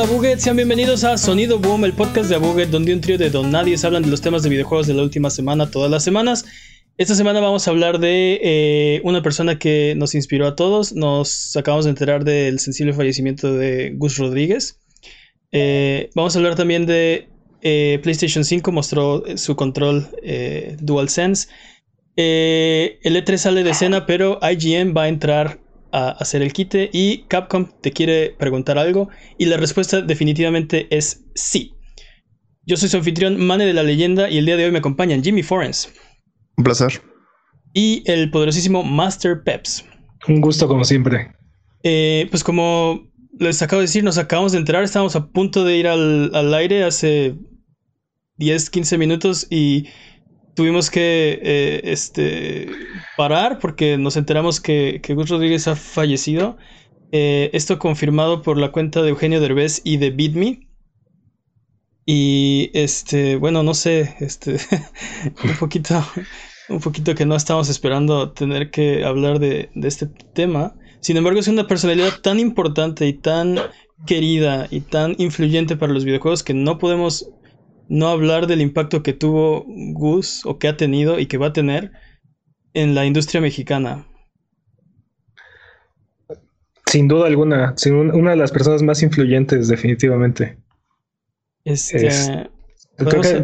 Hola Buget, sean bienvenidos a Sonido Boom, el podcast de Buget, donde un trío de don nadie hablan de los temas de videojuegos de la última semana, todas las semanas. Esta semana vamos a hablar de eh, una persona que nos inspiró a todos. Nos acabamos de enterar del sensible fallecimiento de Gus Rodríguez. Eh, vamos a hablar también de eh, PlayStation 5, mostró su control DualSense. el E3 sale de escena, pero IGN va a entrar a hacer el quite y Capcom te quiere preguntar algo y la respuesta definitivamente es sí. Yo soy su anfitrión, Mane de la Leyenda y el día de hoy me acompañan Jimmy Forens. Un placer. Y el poderosísimo Master Peps. Un gusto como siempre. Eh, pues como les acabo de decir, nos acabamos de enterar, estábamos a punto de ir al, aire hace 10, 15 minutos y tuvimos que eh, este, parar porque nos enteramos que, que Gus Rodríguez ha fallecido. Eh, esto confirmado por la cuenta de Eugenio Derbez y de BitMe. Y este, bueno, no sé, este, un poquito, un poquito que no estamos esperando tener que hablar de, de este tema. Sin embargo, es una personalidad tan importante y tan querida y tan influyente para los videojuegos que no podemos no hablar del impacto que tuvo Gus o que ha tenido y que va a tener en la industria mexicana. Sin duda alguna, una de las personas más influyentes definitivamente. Este,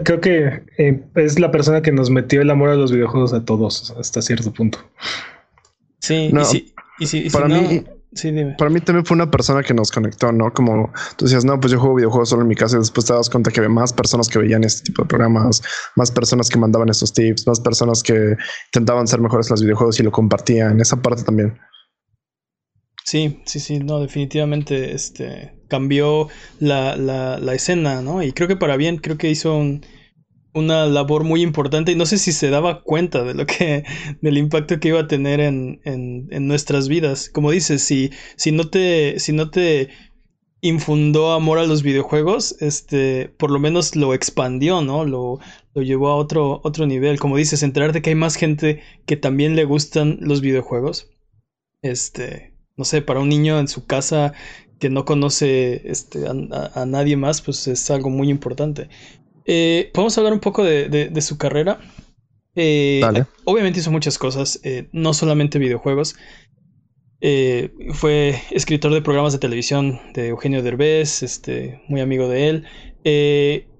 creo, que, eh, es la persona que nos metió el amor a los videojuegos a todos hasta cierto punto. Sí, y si, para mí, para mí también fue una persona que nos conectó, ¿no? Como tú decías, no, pues yo juego videojuegos solo en mi casa y después te das cuenta que había más personas que veían este tipo de programas, más personas que mandaban estos tips, más personas que intentaban ser mejores en los videojuegos y lo compartían. Esa parte también. Sí, sí, sí, no, definitivamente este, cambió la, la, la escena, ¿no? Y creo que para bien, creo que hizo un, una labor muy importante y no sé si se daba cuenta de lo que del impacto que iba a tener en, en, nuestras vidas. Como dices, si, si no te si no te infundó amor a los videojuegos, este, por lo menos lo expandió, ¿no? Lo, lo llevó a otro, otro nivel. Como dices, enterarte que hay más gente que también le gustan los videojuegos. Este, no sé, para un niño en su casa que no conoce este, a nadie más, pues es algo muy importante. Eh, Podemos hablar un poco de, su carrera. Eh, obviamente hizo muchas cosas, eh, no solamente videojuegos. fue escritor de programas de televisión de Eugenio Derbez, este, muy amigo de él.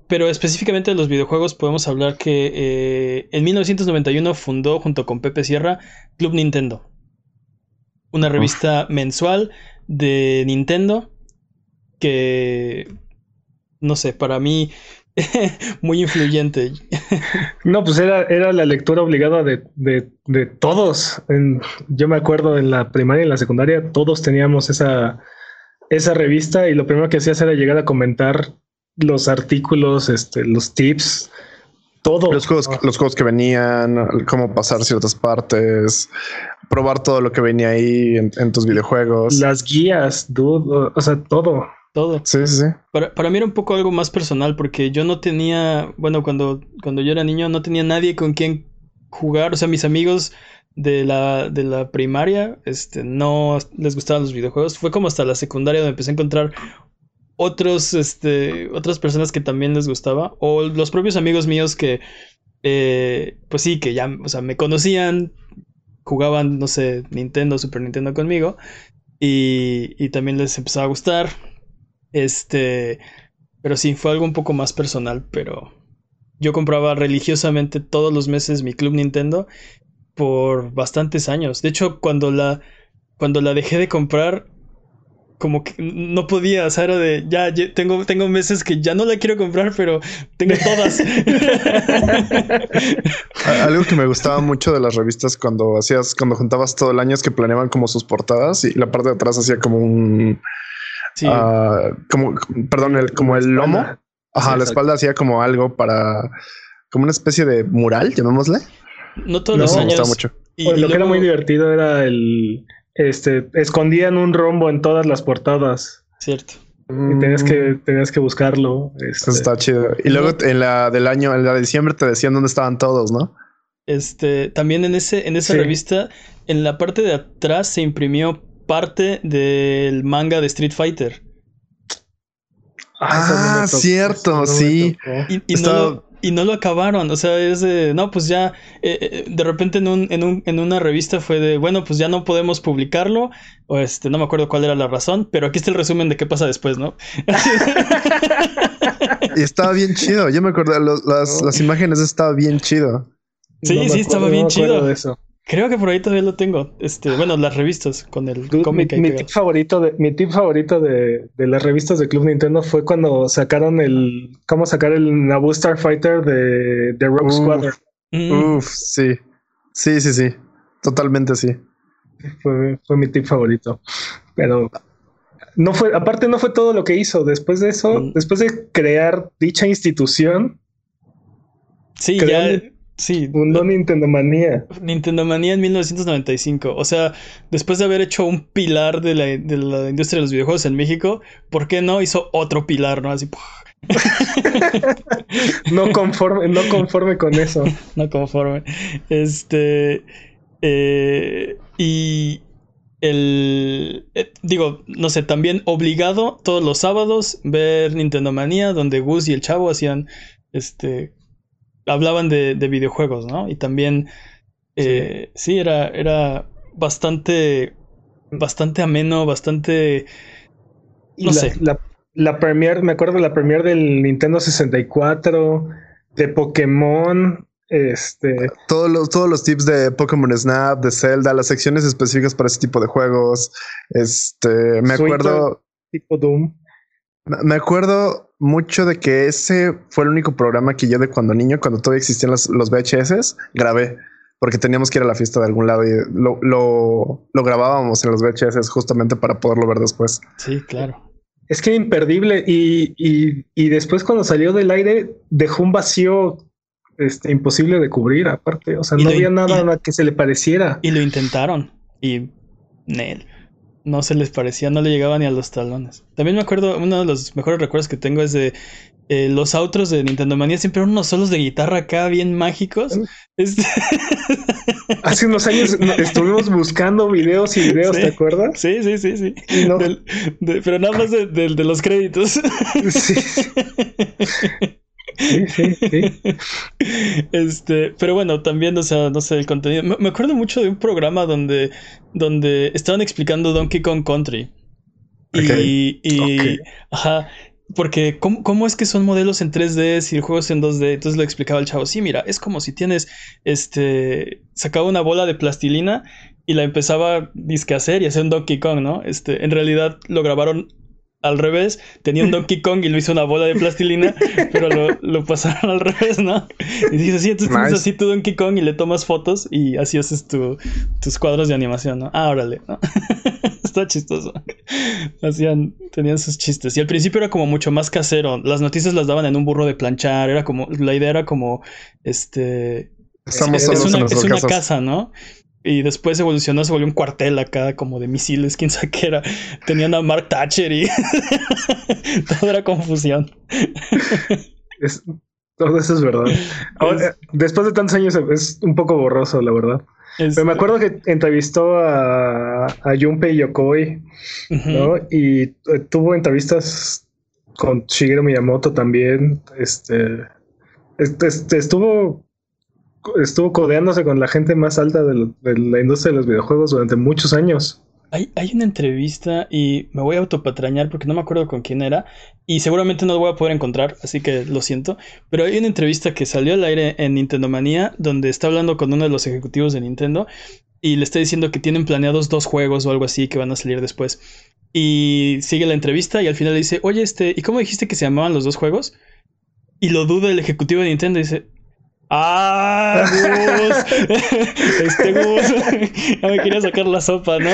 pero específicamente de los videojuegos podemos hablar que en 1991 fundó junto con Pepe Sierra Club Nintendo. Una revista mensual de Nintendo que, no sé, para mí muy influyente. no, pues era, era la lectura obligada de, de, todos. yo me acuerdo en la primaria y en la secundaria, todos teníamos esa, esa revista y lo primero que hacías era llegar a comentar los artículos, este, los tips, todo. Los juegos, los juegos que venían, cómo pasar ciertas partes, probar todo lo que venía ahí en, en tus videojuegos. Las guías, dude, o sea, todo todo. Sí, sí, sí. Para, para, mí era un poco algo más personal porque yo no tenía, bueno, cuando, cuando yo era niño no tenía nadie con quien jugar, o sea, mis amigos de la, de la primaria, este, no les gustaban los videojuegos. Fue como hasta la secundaria donde empecé a encontrar otros, este, otras personas que también les gustaba, o los propios amigos míos que, eh, pues sí, que ya, o sea, me conocían, jugaban, no sé, Nintendo, Super Nintendo conmigo, y, y también les empezaba a gustar. Este, pero sí, fue algo un poco más personal, pero yo compraba religiosamente todos los meses mi Club Nintendo por bastantes años. De hecho, cuando la, cuando la dejé de comprar, como que no podía, o sea, era de, ya, tengo, tengo meses que ya no la quiero comprar, pero tengo todas. Algo que me gustaba mucho de las revistas cuando hacías, cuando juntabas todo el año es que planeaban como sus portadas y la parte de atrás hacía como un Ah, como, perdón, el, como el lomo. Ajá, la espalda hacía como algo para, como una especie de mural, llamémosle. No todos los años. Mucho. Y, lo que era muy divertido era el, este, escondían un rombo en todas las portadas. Cierto. Y tenías que, tenías que buscarlo. Este. está chido. Y luego en la del año, en la de diciembre, te decían dónde estaban todos, ¿no? Este, también en ese, en esa revista, en la parte de atrás se imprimió parte del manga de Street Fighter. Ah, ah cierto, sí. Y, no y, no lo, acabaron. O sea, es de. No, pues ya. Eh, eh, de repente en, un, en, un, en una revista fue de. Bueno, pues ya no podemos publicarlo. O este, no me acuerdo cuál era la razón. Pero aquí está el resumen de qué pasa después, ¿no? y estaba bien chido. Yo me acuerdo. las, las imágenes estaba bien chido. Sí, sí, estaba bien chido. eso. Creo que por ahí todavía lo tengo. Este, bueno, las revistas con el cómic. Mi, tip favorito de mi tip favorito de, las revistas de Club Nintendo fue cuando sacaron el cómo sacar el Naboo Starfighter de, de Rogue Squadron. Mm. Uf, sí. Sí, sí, sí. Totalmente sí. Fue, fue mi tip favorito. Pero no fue, aparte no fue todo lo que hizo. Después de eso, mm. después de crear dicha institución. Sí, ya Sí. Fundó Nintendo Manía. Nintendo Manía en 1995. O sea, después de haber hecho un pilar de la, industria de los videojuegos en México, ¿por qué no hizo otro pilar, no? Así. no conforme, no conforme con eso. no conforme. Este. Eh, y el. Eh, digo, no sé, también obligado todos los sábados ver Nintendo Manía, donde Gus y el chavo hacían este hablaban de, videojuegos, ¿no? Y también, eh, sí. era, era bastante, bastante ameno, bastante, no sé. La, la premier, me acuerdo de la premier del Nintendo 64, de Pokémon, este. Todos los, todos los tips de Pokémon Snap, de Zelda, las secciones específicas para ese tipo de juegos. Este, me acuerdo. Tipo Doom. Me acuerdo mucho de que ese fue el único programa que yo de cuando niño, cuando todavía existían los, los VHS, grabé. Porque teníamos que ir a la fiesta de algún lado y lo, lo, lo grabábamos en los VHS justamente para poderlo ver después. Sí, claro. Es que imperdible. Y, y, y, después cuando salió del aire dejó un vacío este, imposible de cubrir aparte. O sea, no había nada que se le pareciera. Y lo intentaron. Y Nel no se les parecía, no le llegaba ni a los talones. También me acuerdo, uno de los mejores recuerdos que tengo es de eh, los outros de Nintendo Manía, siempre eran unos solos de guitarra acá bien mágicos. Este Hace unos años estuvimos buscando videos y videos, ¿te acuerdas? Sí, sí, sí, sí. pero nada más de, de los créditos. Sí. Sí, sí, sí. Este, pero bueno, también, o sea, no sé, el contenido. Me, acuerdo mucho de un programa donde, donde estaban explicando Donkey Kong Country. Y, y ajá, porque ¿cómo, ¿cómo, es que son modelos en 3D y el juego es en 2D? Entonces lo explicaba el chavo. Sí, mira, es como si tienes, este, sacaba una bola de plastilina y la empezaba a disque hacer y hacer un Donkey Kong, ¿no? Este, en realidad lo grabaron al revés, tenía un Donkey Kong y lo hizo una bola de plastilina, pero lo, pasaron al revés, ¿no? Y dices, sí, entonces tienes así tu Donkey Kong y le tomas fotos y así haces tus cuadros de animación, ¿no? Ah, órale, ¿no? Está chistoso. Hacían, tenían sus chistes. Y al principio era como mucho más casero. Las noticias las daban en un burro de planchar. Era como, la idea era como, este... Estamos es, una, es una casa, ¿no? Y después evolucionó, se volvió un cuartel acá, como de misiles, quién sabe qué era. Tenían a Mark Thatcher y todo era confusión. todo eso es verdad. Ahora, después de tantos años es un poco borroso, la verdad. Pero me acuerdo que entrevistó a, a Junpei Yokoi, ¿no? Y tuvo entrevistas con Shigeru Miyamoto también. Este, este estuvo estuvo codeándose con la gente más alta de, la industria de los videojuegos durante muchos años. Hay, hay, una entrevista y me voy a autopatrañar porque no me acuerdo con quién era y seguramente no lo voy a poder encontrar, así que lo siento. Pero hay una entrevista que salió al aire en Nintendo Manía donde está hablando con uno de los ejecutivos de Nintendo y le está diciendo que tienen planeados dos juegos o algo así que van a salir después. Y sigue la entrevista y al final le dice, oye, este, ¿y cómo dijiste que se llamaban los dos juegos? Y lo duda el ejecutivo de Nintendo y dice, Ah, Gus. este Gus. ya me quería sacar la sopa, ¿no?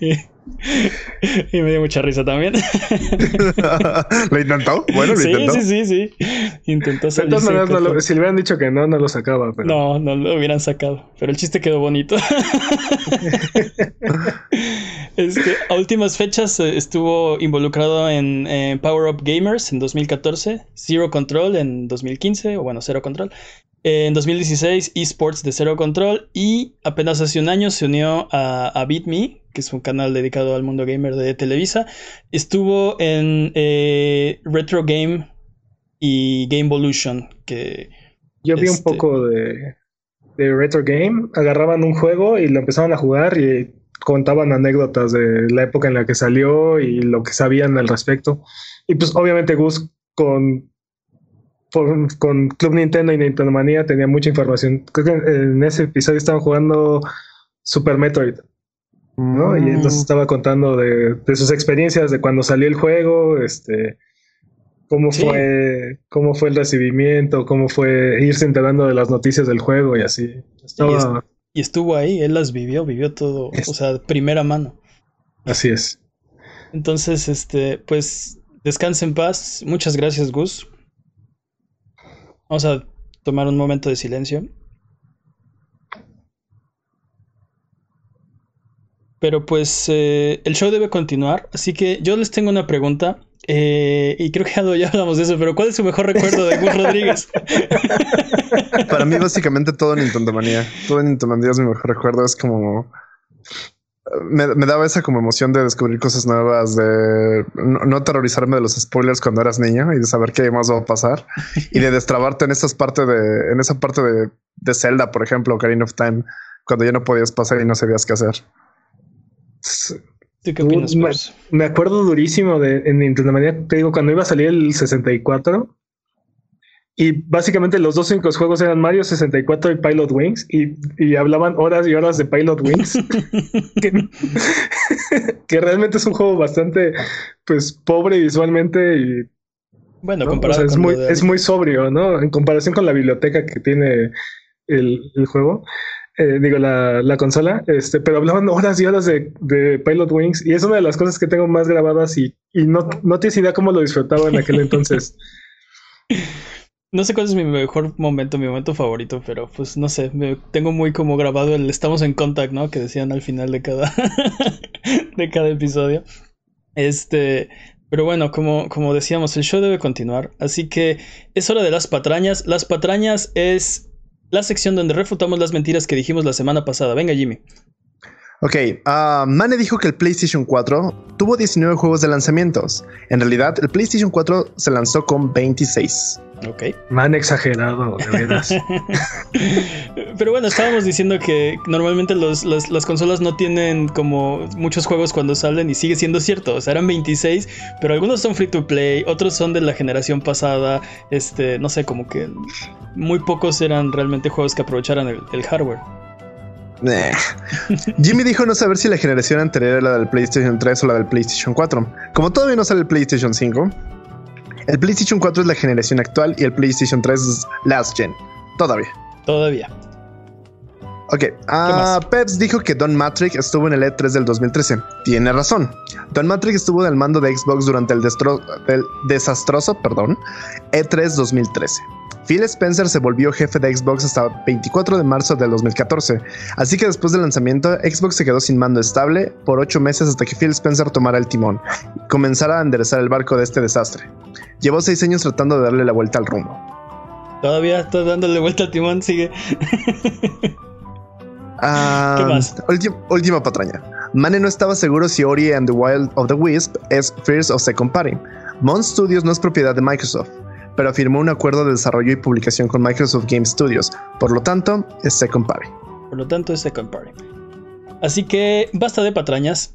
y, me dio mucha risa también. ¿Lo intentó? Bueno, lo intentó. Sí, sí, sí, Intentó salir. si le hubieran dicho que no, no lo sacaba. Pero... No, no lo hubieran sacado. Pero el chiste quedó bonito. este, a últimas fechas eh, estuvo involucrado en, Power Up Gamers en 2014, Zero Control en 2015, o bueno, Zero Control. En 2016, esports de Zero Control y apenas hace un año se unió a, a BeatMe, que es un canal dedicado al mundo gamer de Televisa. Estuvo en eh, Retro Game y Game Evolution, que... Yo vi un este poco de, de Retro Game. Agarraban un juego y lo empezaban a jugar y contaban anécdotas de la época en la que salió y lo que sabían al respecto. Y pues obviamente Gus con, con, Club Nintendo y Nintendo Manía tenía mucha información. Creo que en ese episodio estaban jugando Super Metroid. ¿no? Y entonces mm. estaba contando de, de, sus experiencias de cuando salió el juego, este, cómo fue, cómo fue el recibimiento, cómo fue irse enterando de las noticias del juego y así. Estaba, y estuvo ahí, él las vivió, vivió todo, o sea, primera mano. Así es. Entonces, este, pues, descanse en paz. Muchas gracias, Gus. Vamos a tomar un momento de silencio. Pero pues eh, el show debe continuar, así que yo les tengo una pregunta. Eh, y creo que ya hablamos de eso, pero ¿cuál es su mejor recuerdo de Gus Rodríguez? Para mí, básicamente todo Nintendo Manía. Todo Nintendo Manía es mi mejor recuerdo. Es como. Me, daba esa como emoción de descubrir cosas nuevas, de no, no, aterrorizarme de los spoilers cuando eras niño y de saber qué más va a pasar y de destrabarte en esas partes de, en esa parte de, de Zelda, por ejemplo, Ocarina of Time, cuando ya no podías pasar y no sabías qué hacer. Qué opinas, me, me, acuerdo durísimo de en Nintendo Manía, te digo, cuando iba a salir el 64, y básicamente los dos únicos juegos eran Mario 64 y Pilot Wings y, hablaban horas y horas de Pilot Wings. que, realmente es un juego bastante pues pobre visualmente y bueno, comparado es, muy, es muy sobrio, ¿no? En comparación con la biblioteca que tiene el, juego. Eh, digo, la, consola, este, pero hablaban horas y horas de, Pilot Wings y es una de las cosas que tengo más grabadas y, no, no tienes idea cómo lo disfrutaba en aquel entonces. No sé cuál es mi mejor momento, mi momento favorito, pero pues no sé, me tengo muy como grabado el estamos en contact, ¿no? Que decían al final de cada de cada episodio. Este, pero bueno, como, como decíamos, el show debe continuar, así que es hora de las patrañas. Las patrañas es la sección donde refutamos las mentiras que dijimos la semana pasada. Venga, Jimmy. Ok, uh, Mane dijo que el PlayStation 4 tuvo 19 juegos de lanzamientos. En realidad, el PlayStation 4 se lanzó con 26. Ok. Man exagerado, de veras. Pero bueno, estábamos diciendo que normalmente las, consolas no tienen como muchos juegos cuando salen y sigue siendo cierto. O sea, eran 26, pero algunos son free to play, otros son de la generación pasada. Este, no sé, como que muy pocos eran realmente juegos que aprovecharan el, hardware. Jimmy dijo no saber si la generación anterior era la del PlayStation 3 o la del PlayStation 4. Como todavía no sale el PlayStation 5, el PlayStation 4 es la generación actual y el PlayStation 3 es last gen. Todavía. Todavía. Ok, uh, Peps dijo que Don Matrix estuvo en el E3 del 2013. Tiene razón. Don Matrix estuvo en el mando de Xbox durante el, el desastroso perdón, E3 2013. Phil Spencer se volvió jefe de Xbox hasta 24 de marzo del 2014, así que después del lanzamiento, Xbox se quedó sin mando estable por 8 meses hasta que Phil Spencer tomara el timón y comenzara a enderezar el barco de este desastre. Llevó 6 años tratando de darle la vuelta al rumbo. Todavía está dándole vuelta al timón, sigue. Ah, ¿Qué más? Última, patraña. Mane no estaba seguro si Ori and the Wild of the Wisp es first o second party. Mon Studios no es propiedad de Microsoft pero firmó un acuerdo de desarrollo y publicación con Microsoft Game Studios. Por lo tanto, es Second Party. Por lo tanto, es Second Party. Así que basta de patrañas.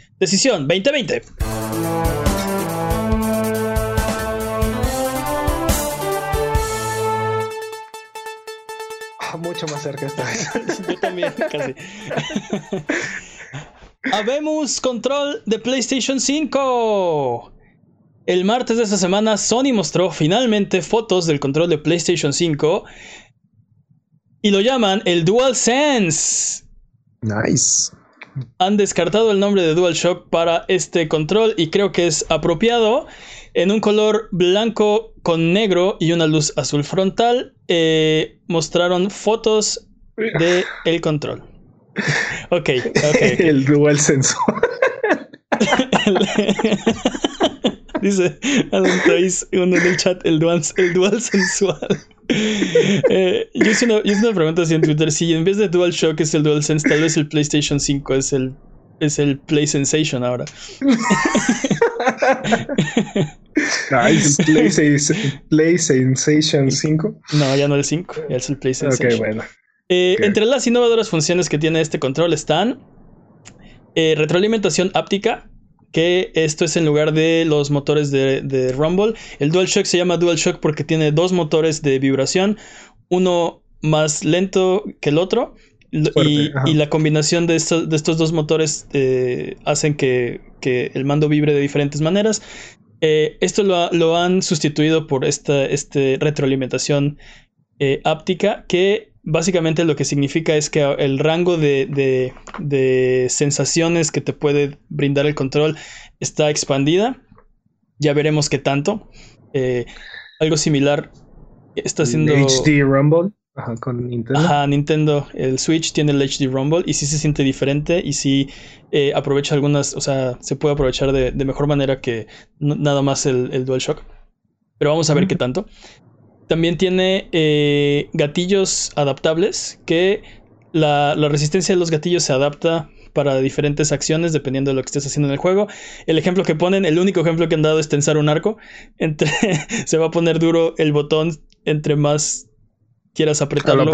Decisión 2020. Ah, mucho más cerca esta vez. Yo también, casi. Habemos control de PlayStation 5. El martes de esta semana, Sony mostró finalmente fotos del control de PlayStation 5 y lo llaman el DualSense. Nice. Han descartado el nombre de DualShock para este control y creo que es apropiado en un color blanco con negro y una luz azul frontal. Eh, mostraron fotos de el control. Ok, ok. el DualSense. Dice Adam uno en el chat, el dual, el dual sensual. Eh, yo, hice una, una, pregunta así en Twitter. Si en vez de DualShock es el DualSense, tal vez el PlayStation 5 es el, es el Play Sensation ahora. nice. Play, Sensation 5. No, ya no el 5, ya es el Play Sensation. bueno. Eh, entre las innovadoras funciones que tiene este control están eh, retroalimentación áptica, que esto es en lugar de los motores de, Rumble. El DualShock se llama DualShock porque tiene dos motores de vibración, uno más lento que el otro. y, la combinación de, estos, dos motores eh, hacen que, el mando vibre de diferentes maneras. Eh, esto lo, han sustituido por esta este retroalimentación eh, áptica que básicamente lo que significa es que el rango de, sensaciones que te puede brindar el control está expandida. Ya veremos qué tanto. Eh, algo similar está haciendo. HD Rumble. Ajá, con Nintendo. Ajá, Nintendo. El Switch tiene el HD Rumble y sí se siente diferente y sí eh, aprovecha algunas, o sea, se puede aprovechar de, mejor manera que nada más el, el DualShock. Pero vamos a ver qué tanto. También tiene eh, gatillos adaptables que la, resistencia de los gatillos se adapta para diferentes acciones dependiendo de lo que estés haciendo en el juego. El ejemplo que ponen, el único ejemplo que han dado es tensar un arco. Entre, se va a poner duro el botón entre más quieras apretarlo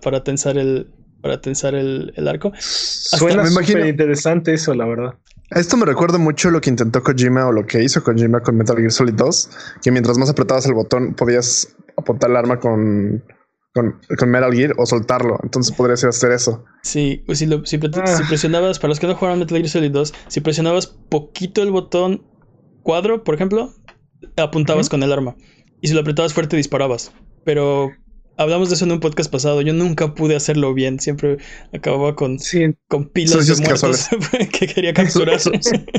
para, tensar el, para tensar el, arco. Suena súper interesante eso, la verdad. Esto me recuerda mucho lo que intentó Kojima o lo que hizo Kojima con Metal Gear Solid 2, que mientras más apretabas el botón podías apuntar el arma con, con, Metal Gear o soltarlo. Entonces podrías hacer eso. Sí, pues si, lo, si, ah. presionabas, para los que no jugaron Metal Gear Solid 2, si presionabas poquito el botón cuadro, por ejemplo, apuntabas con el arma. Y si lo apretabas fuerte, disparabas. Pero hablamos de eso en un podcast pasado. Yo nunca pude hacerlo bien. Siempre acababa con, con pilas de muertos que quería capturar.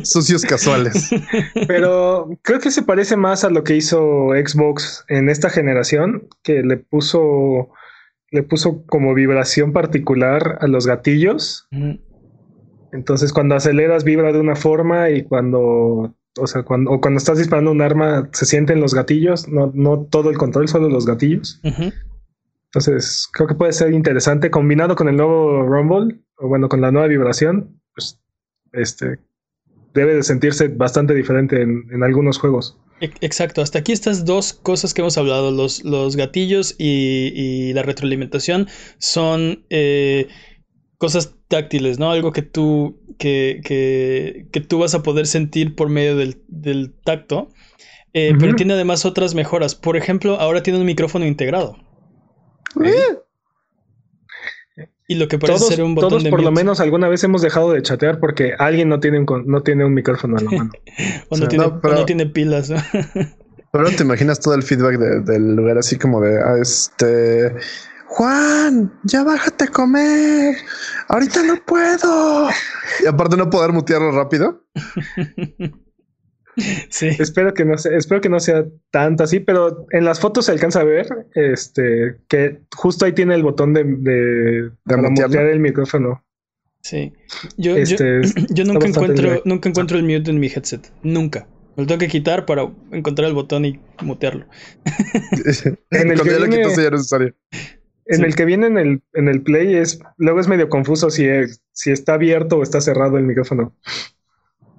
Sucios casuales. Pero creo que se parece más a lo que hizo Xbox en esta generación, que le puso le puso como vibración particular a los gatillos. Entonces, cuando aceleras, vibra de una forma y cuando o sea, cuando, o cuando estás disparando un arma, se sienten los gatillos, no, no todo el control, solo los gatillos. Entonces, creo que puede ser interesante combinado con el nuevo Rumble, o bueno, con la nueva vibración, pues este debe de sentirse bastante diferente en, algunos juegos. Exacto, hasta aquí estas dos cosas que hemos hablado, los, los gatillos y, la retroalimentación, son eh, cosas táctiles, ¿no? Algo que tú, que, que, tú vas a poder sentir por medio del, tacto, eh, pero tiene además otras mejoras. Por ejemplo, ahora tiene un micrófono integrado. Y lo que parece ser un botón todos por lo menos alguna vez hemos dejado de chatear porque alguien no tiene un, no tiene un micrófono en la mano. o, no tiene, no tiene, pilas. pero te imaginas todo el feedback del lugar así como de ah, este Juan, ya bájate a comer. Ahorita no puedo. Y aparte no poder mutearlo rápido. Sí. Espero que no sea, espero que no sea tanto así, pero en las fotos se alcanza a ver este que justo ahí tiene el botón de, de, de el micrófono. Sí. Yo, este, nunca encuentro, nunca encuentro el mute en mi headset. Nunca. Me lo tengo que quitar para encontrar el botón y mutearlo. en el que viene, En el que viene en el, en el play es luego es medio confuso si, si está abierto o está cerrado el micrófono.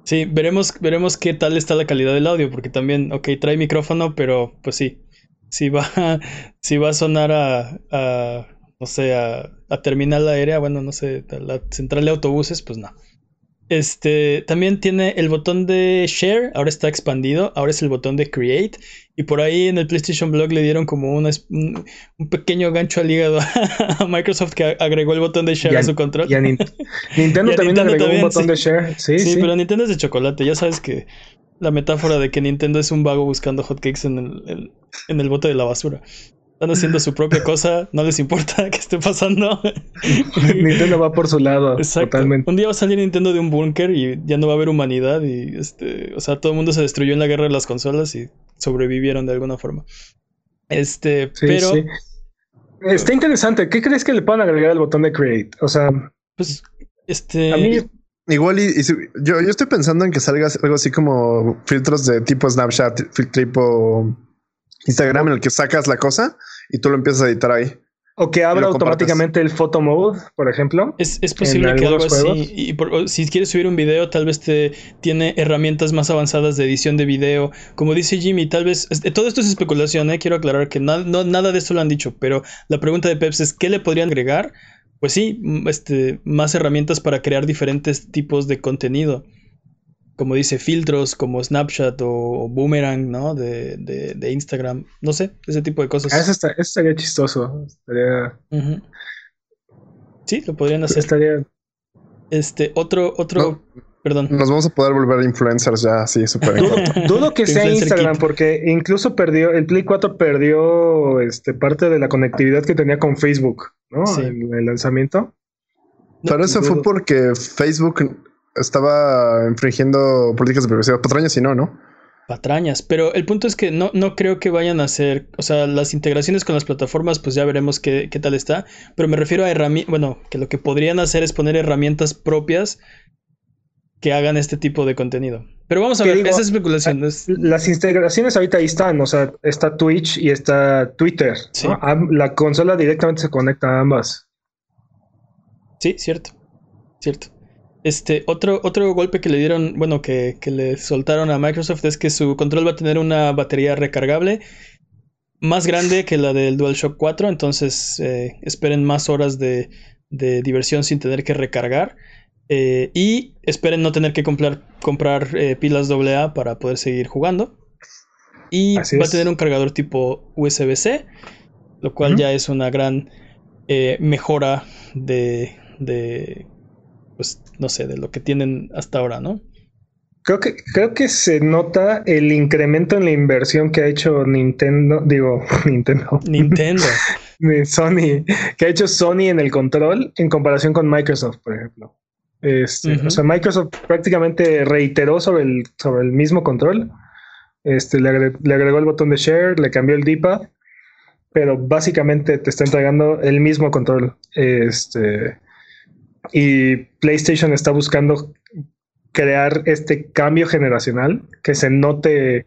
Sí, veremos, veremos qué tal está la calidad del audio, porque también, ok, trae micrófono, pero pues sí, si va, si va a sonar a, a no sé, a, a terminal aérea, bueno, no sé, a la central de autobuses, pues no. Este también tiene el botón de share, ahora está expandido, ahora es el botón de create. Y por ahí en el PlayStation Blog le dieron como un, un, pequeño gancho al hígado a Microsoft que agregó el botón de share a, su control. Y a Nintendo también agregó un botón de share. Sí, sí, pero Nintendo es de chocolate. Ya sabes que la metáfora de que Nintendo es un vago buscando hotcakes en el, en el bote de la basura. Están haciendo su propia cosa, no les importa qué esté pasando. Nintendo va por su lado, totalmente. Un día va a salir Nintendo de un búnker y ya no va a haber humanidad y este, o sea, todo el mundo se destruyó en la guerra de las consolas y sobrevivieron de alguna forma. Este, pero Está interesante. ¿Qué crees que le puedan agregar al botón de create? O sea, pues este a mí igual y, yo, yo estoy pensando en que salga algo así como filtros de tipo Snapchat, tipo Instagram en el que sacas la cosa y tú lo empiezas a editar ahí. O que abra automáticamente el photo mode, por ejemplo. Es, posible que algo así. Y si quieres subir un video, tal vez te tiene herramientas más avanzadas de edición de video. Como dice Jimmy, tal vez. Todo esto es especulación, ¿eh? Quiero aclarar que no, nada de esto lo han dicho. Pero la pregunta de Peps es: ¿qué le podrían agregar? Pues sí, este, más herramientas para crear diferentes tipos de contenido como dice, filtros como Snapchat o, Boomerang, ¿no? De, de, Instagram, no sé, ese tipo de cosas. Ah, eso, está, eso estaría chistoso. Estaría... Sí, lo podrían hacer. Estaría... Este, otro, otro, perdón. Nos vamos a poder volver influencers ya, sí, súper. dudo, que sea Instagram, porque incluso perdió, el Play 4 perdió este, parte de la conectividad que tenía con Facebook, ¿no? En el lanzamiento. Pero eso fue porque Facebook estaba infringiendo políticas de privacidad. Patrañas y no, ¿no? Patrañas, pero el punto es que no, no creo que vayan a hacer, o sea, las integraciones con las plataformas, pues ya veremos qué, qué tal está, pero me refiero a herramientas, bueno, que lo que podrían hacer es poner herramientas propias que hagan este tipo de contenido. Pero vamos a ver, esa es especulación. Las integraciones ahorita ahí están, o sea, está Twitch y está Twitter. La consola directamente se conecta a ambas. Sí, cierto. Cierto. Este, otro, otro golpe que le dieron, bueno, que, le soltaron a Microsoft es que su control va a tener una batería recargable más grande que la del DualShock 4, entonces eh, esperen más horas de, diversión sin tener que recargar. Eh, y esperen no tener que comprar, comprar eh, pilas AA para poder seguir jugando. Y va a tener un cargador tipo USB-C, lo cual ya es una gran mejora de, de no sé, de lo que tienen hasta ahora, ¿no? Creo que, creo que se nota el incremento en la inversión que ha hecho Nintendo, digo, Nintendo. Nintendo. Sony, que ha hecho Sony en el control en comparación con Microsoft, por ejemplo. Este, O sea, Microsoft prácticamente reiteró sobre el, sobre el mismo control. Este, le, agregó, el botón de share, le cambió el D-pad, pero básicamente te está entregando el mismo control. Este, y PlayStation está buscando crear este cambio generacional que se note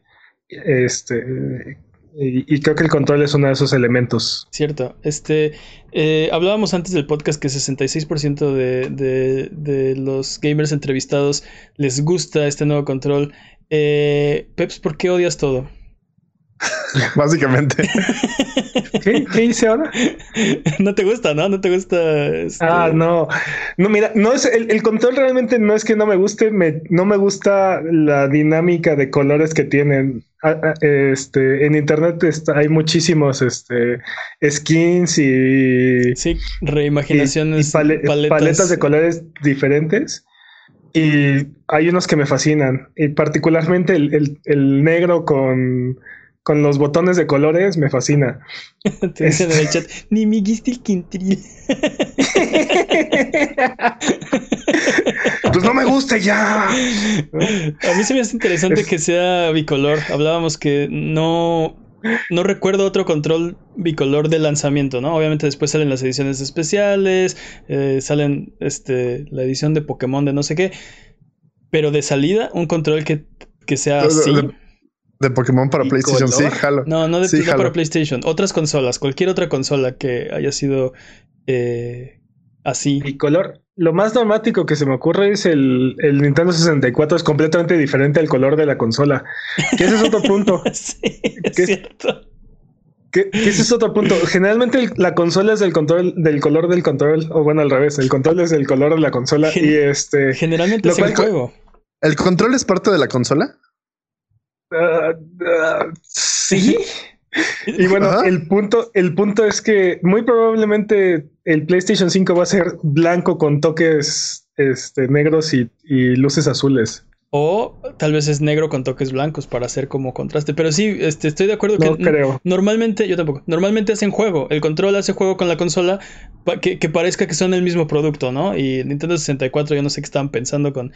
este y, creo que el control es uno de esos elementos. Cierto. Este, eh, hablábamos antes del podcast que 66% de, de, los gamers entrevistados les gusta este nuevo control. Eh, Peps, ¿por qué odias todo? Básicamente. ¿Qué? ¿Qué hice ahora? No te gusta, ¿no? No te gusta. Este ah, no. No, mira, no es el, control realmente no es que no me guste, me, no me gusta la dinámica de colores que tienen. Ah, ah, este, en internet hay muchísimos este, skins y. Sí, reimaginaciones. paletas. de colores diferentes. Y hay unos que me fascinan. Y particularmente el negro con con los botones de colores me fascina. Te dicen en el chat, ni me guiste el quintril. pues no me gusta ya. A mí se me hace interesante que sea bicolor. Hablábamos que no, no recuerdo otro control bicolor de lanzamiento, ¿no? Obviamente después salen las ediciones especiales, eh, salen este, la edición de Pokémon de no sé qué. Pero de salida, un control que, que sea así. De Pokémon para PlayStation, sí, jalo. No, no de para PlayStation. Otras consolas, cualquier otra consola que haya sido eh, así. Y color. Lo más dramático que se me ocurre es el, el, Nintendo 64 es completamente diferente al color de la consola. Que ese es otro punto. sí, es cierto. Que, ese es otro punto. Generalmente la consola es del control, del color del control, o bueno, al revés, el control es del color de la consola. y este. Generalmente es el juego. ¿El control es parte de la consola? Sí. Y bueno, el punto, el punto es que muy probablemente el PlayStation 5 va a ser blanco con toques este, negros y, luces azules. O tal vez es negro con toques blancos para hacer como contraste. Pero sí, este, estoy de acuerdo No que creo. normalmente, yo tampoco, normalmente hacen juego. El control hace juego con la consola pa- que, que parezca que son el mismo producto, ¿no? Y Nintendo 64, yo no sé qué estaban pensando con,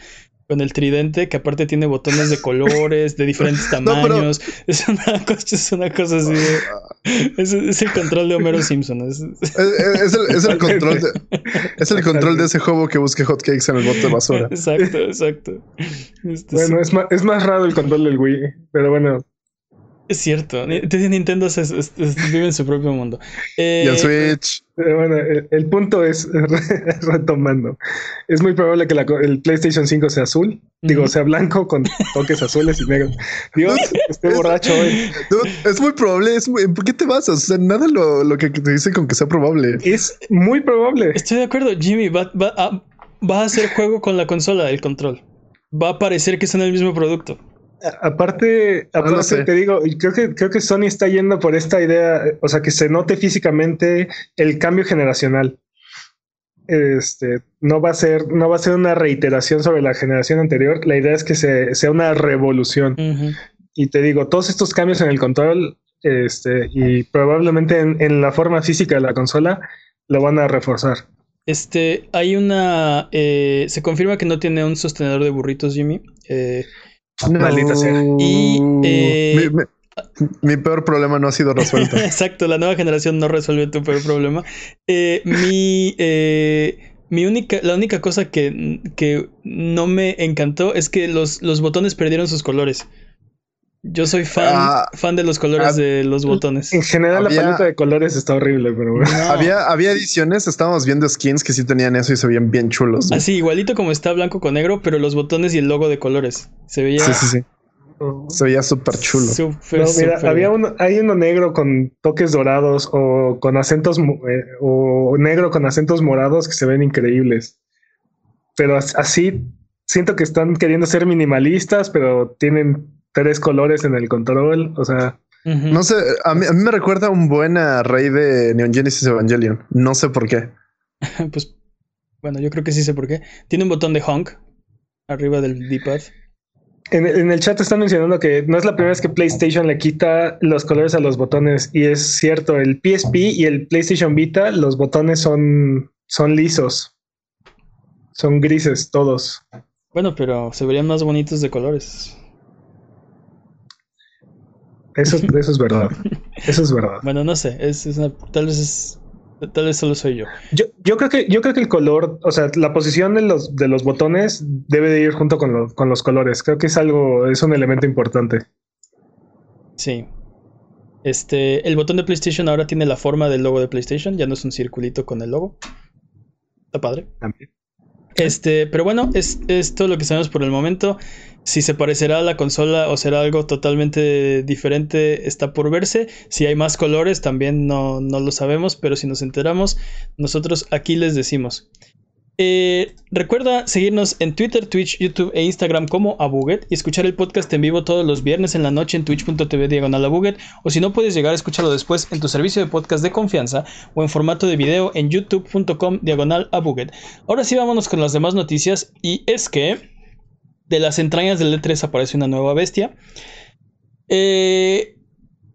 con el tridente, que aparte tiene botones de colores, de diferentes No, pero- tamaños. es, una cosa, es una cosa así. de- es, es el control de Homero Simpson. es- Es, es- es el, es el control de, es el control de ese juego que busque hotcakes en el bote de basura. exacto, exacto. Este, sí. Bueno, es más, es más raro el control del Wii, pero bueno. Es cierto, Ni- Nintendo vive en su propio mundo. Eh, Y el Switch. Pero bueno, el, el punto es, retomando, es muy probable que la co- el PlayStation 5 sea azul, digo, sea blanco con toques azules y negros. Dios, estoy borracho hoy. Es muy probable. Es muy- ¿Por qué te basas? O sea, nada lo, lo que te dice con que sea probable. Es muy probable. Estoy de acuerdo, Jimmy, va, va a, va a hacer juego con la consola, el control. Va a parecer que son el mismo producto. Aparte, No lo aparte sé. te digo, creo que, creo que Sony está yendo por esta idea, o sea, que se note físicamente el cambio generacional. Este no va a ser, no va a ser una reiteración sobre la generación anterior. La idea es que se, sea una revolución. Y te digo, todos estos cambios en el control, este, y probablemente en, en la forma física de la consola, lo van a reforzar. Este, hay una. eh, se confirma que no tiene un sostenedor de burritos, Jimmy. Eh, Maldita sea. Y, eh, mi, mi- mi peor problema no ha sido resuelto. Exacto, la nueva generación no resuelve tu peor problema. Eh, mi, eh, mi única, la única cosa que, que no me encantó es que los, los botones perdieron sus colores. Yo soy fan, Ah, fan de los colores ah, de los botones. En general, Había- la paleta de colores está horrible, pero bueno. No. Había, había ediciones, estábamos viendo skins que sí tenían eso y se veían bien chulos. ¿no? Así, igualito como está blanco con negro, pero los botones y el logo de colores. Se veía Sí, sí, sí. Se veía súper chulo. súper, No, mira, había uno, hay uno negro con toques dorados o con acentos eh, o negro con acentos morados que se ven increíbles. Pero as- así siento que están queriendo ser minimalistas, pero tienen tres colores en el control. O sea. No sé, a mí, a mí me recuerda un buen array de Neon Genesis Evangelion. No sé por qué. Pues, bueno, yo creo que sí sé por qué. Tiene un botón de honk arriba del D-pad. en, en el chat están mencionando que no es la primera vez que PlayStation le quita los colores a los botones. Y es cierto, el PSP y el PlayStation Vita, los botones son, son lisos. Son grises todos. Bueno, pero se verían más bonitos de colores. Eso, eso es verdad. Eso es verdad. Bueno, no sé, es, es una- tal vez es, tal vez solo soy yo. Yo, yo creo que yo creo que el color, o sea, la posición de los de los botones debe de ir junto con, lo- con los colores. Creo que es algo, es un elemento importante. Sí. Este, el botón de PlayStation ahora tiene la forma del logo de PlayStation, ya no es un circulito con el logo. Está padre. También. Este, pero bueno, es, es todo lo que sabemos por el momento. Si se parecerá a la consola o será algo totalmente diferente, está por verse. Si hay más colores, también no, no lo sabemos, pero si nos enteramos, nosotros aquí les decimos. Eh, recuerda seguirnos en Twitter, Twitch, YouTube e Instagram como Abuget y escuchar el podcast en vivo todos los viernes en la noche en twitch.tv diagonal Abuget o si no puedes llegar a escucharlo después en tu servicio de podcast de confianza o en formato de video en youtube.com diagonal Abuget. Ahora sí vámonos con las demás noticias y es que de las entrañas del E3 aparece una nueva bestia. Eh,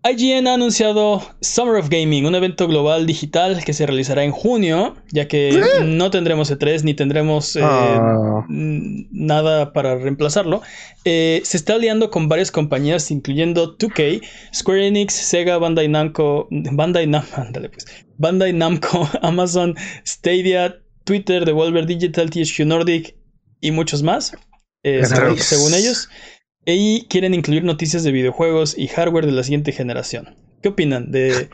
IGN ha anunciado Summer of Gaming, un evento global digital que se realizará en junio, ya que no tendremos E3 ni tendremos eh, Ah. nada para reemplazarlo. Eh, se está aliando con varias compañías, incluyendo 2K, Square Enix, Sega, Bandai Namco, Bandai ándale pues, Bandai Namco, Amazon, Stadia, Twitter, Devolver Digital, THQ Nordic y muchos más, eh, según, ellos. Y quieren incluir noticias de videojuegos y hardware de la siguiente generación. ¿Qué opinan de,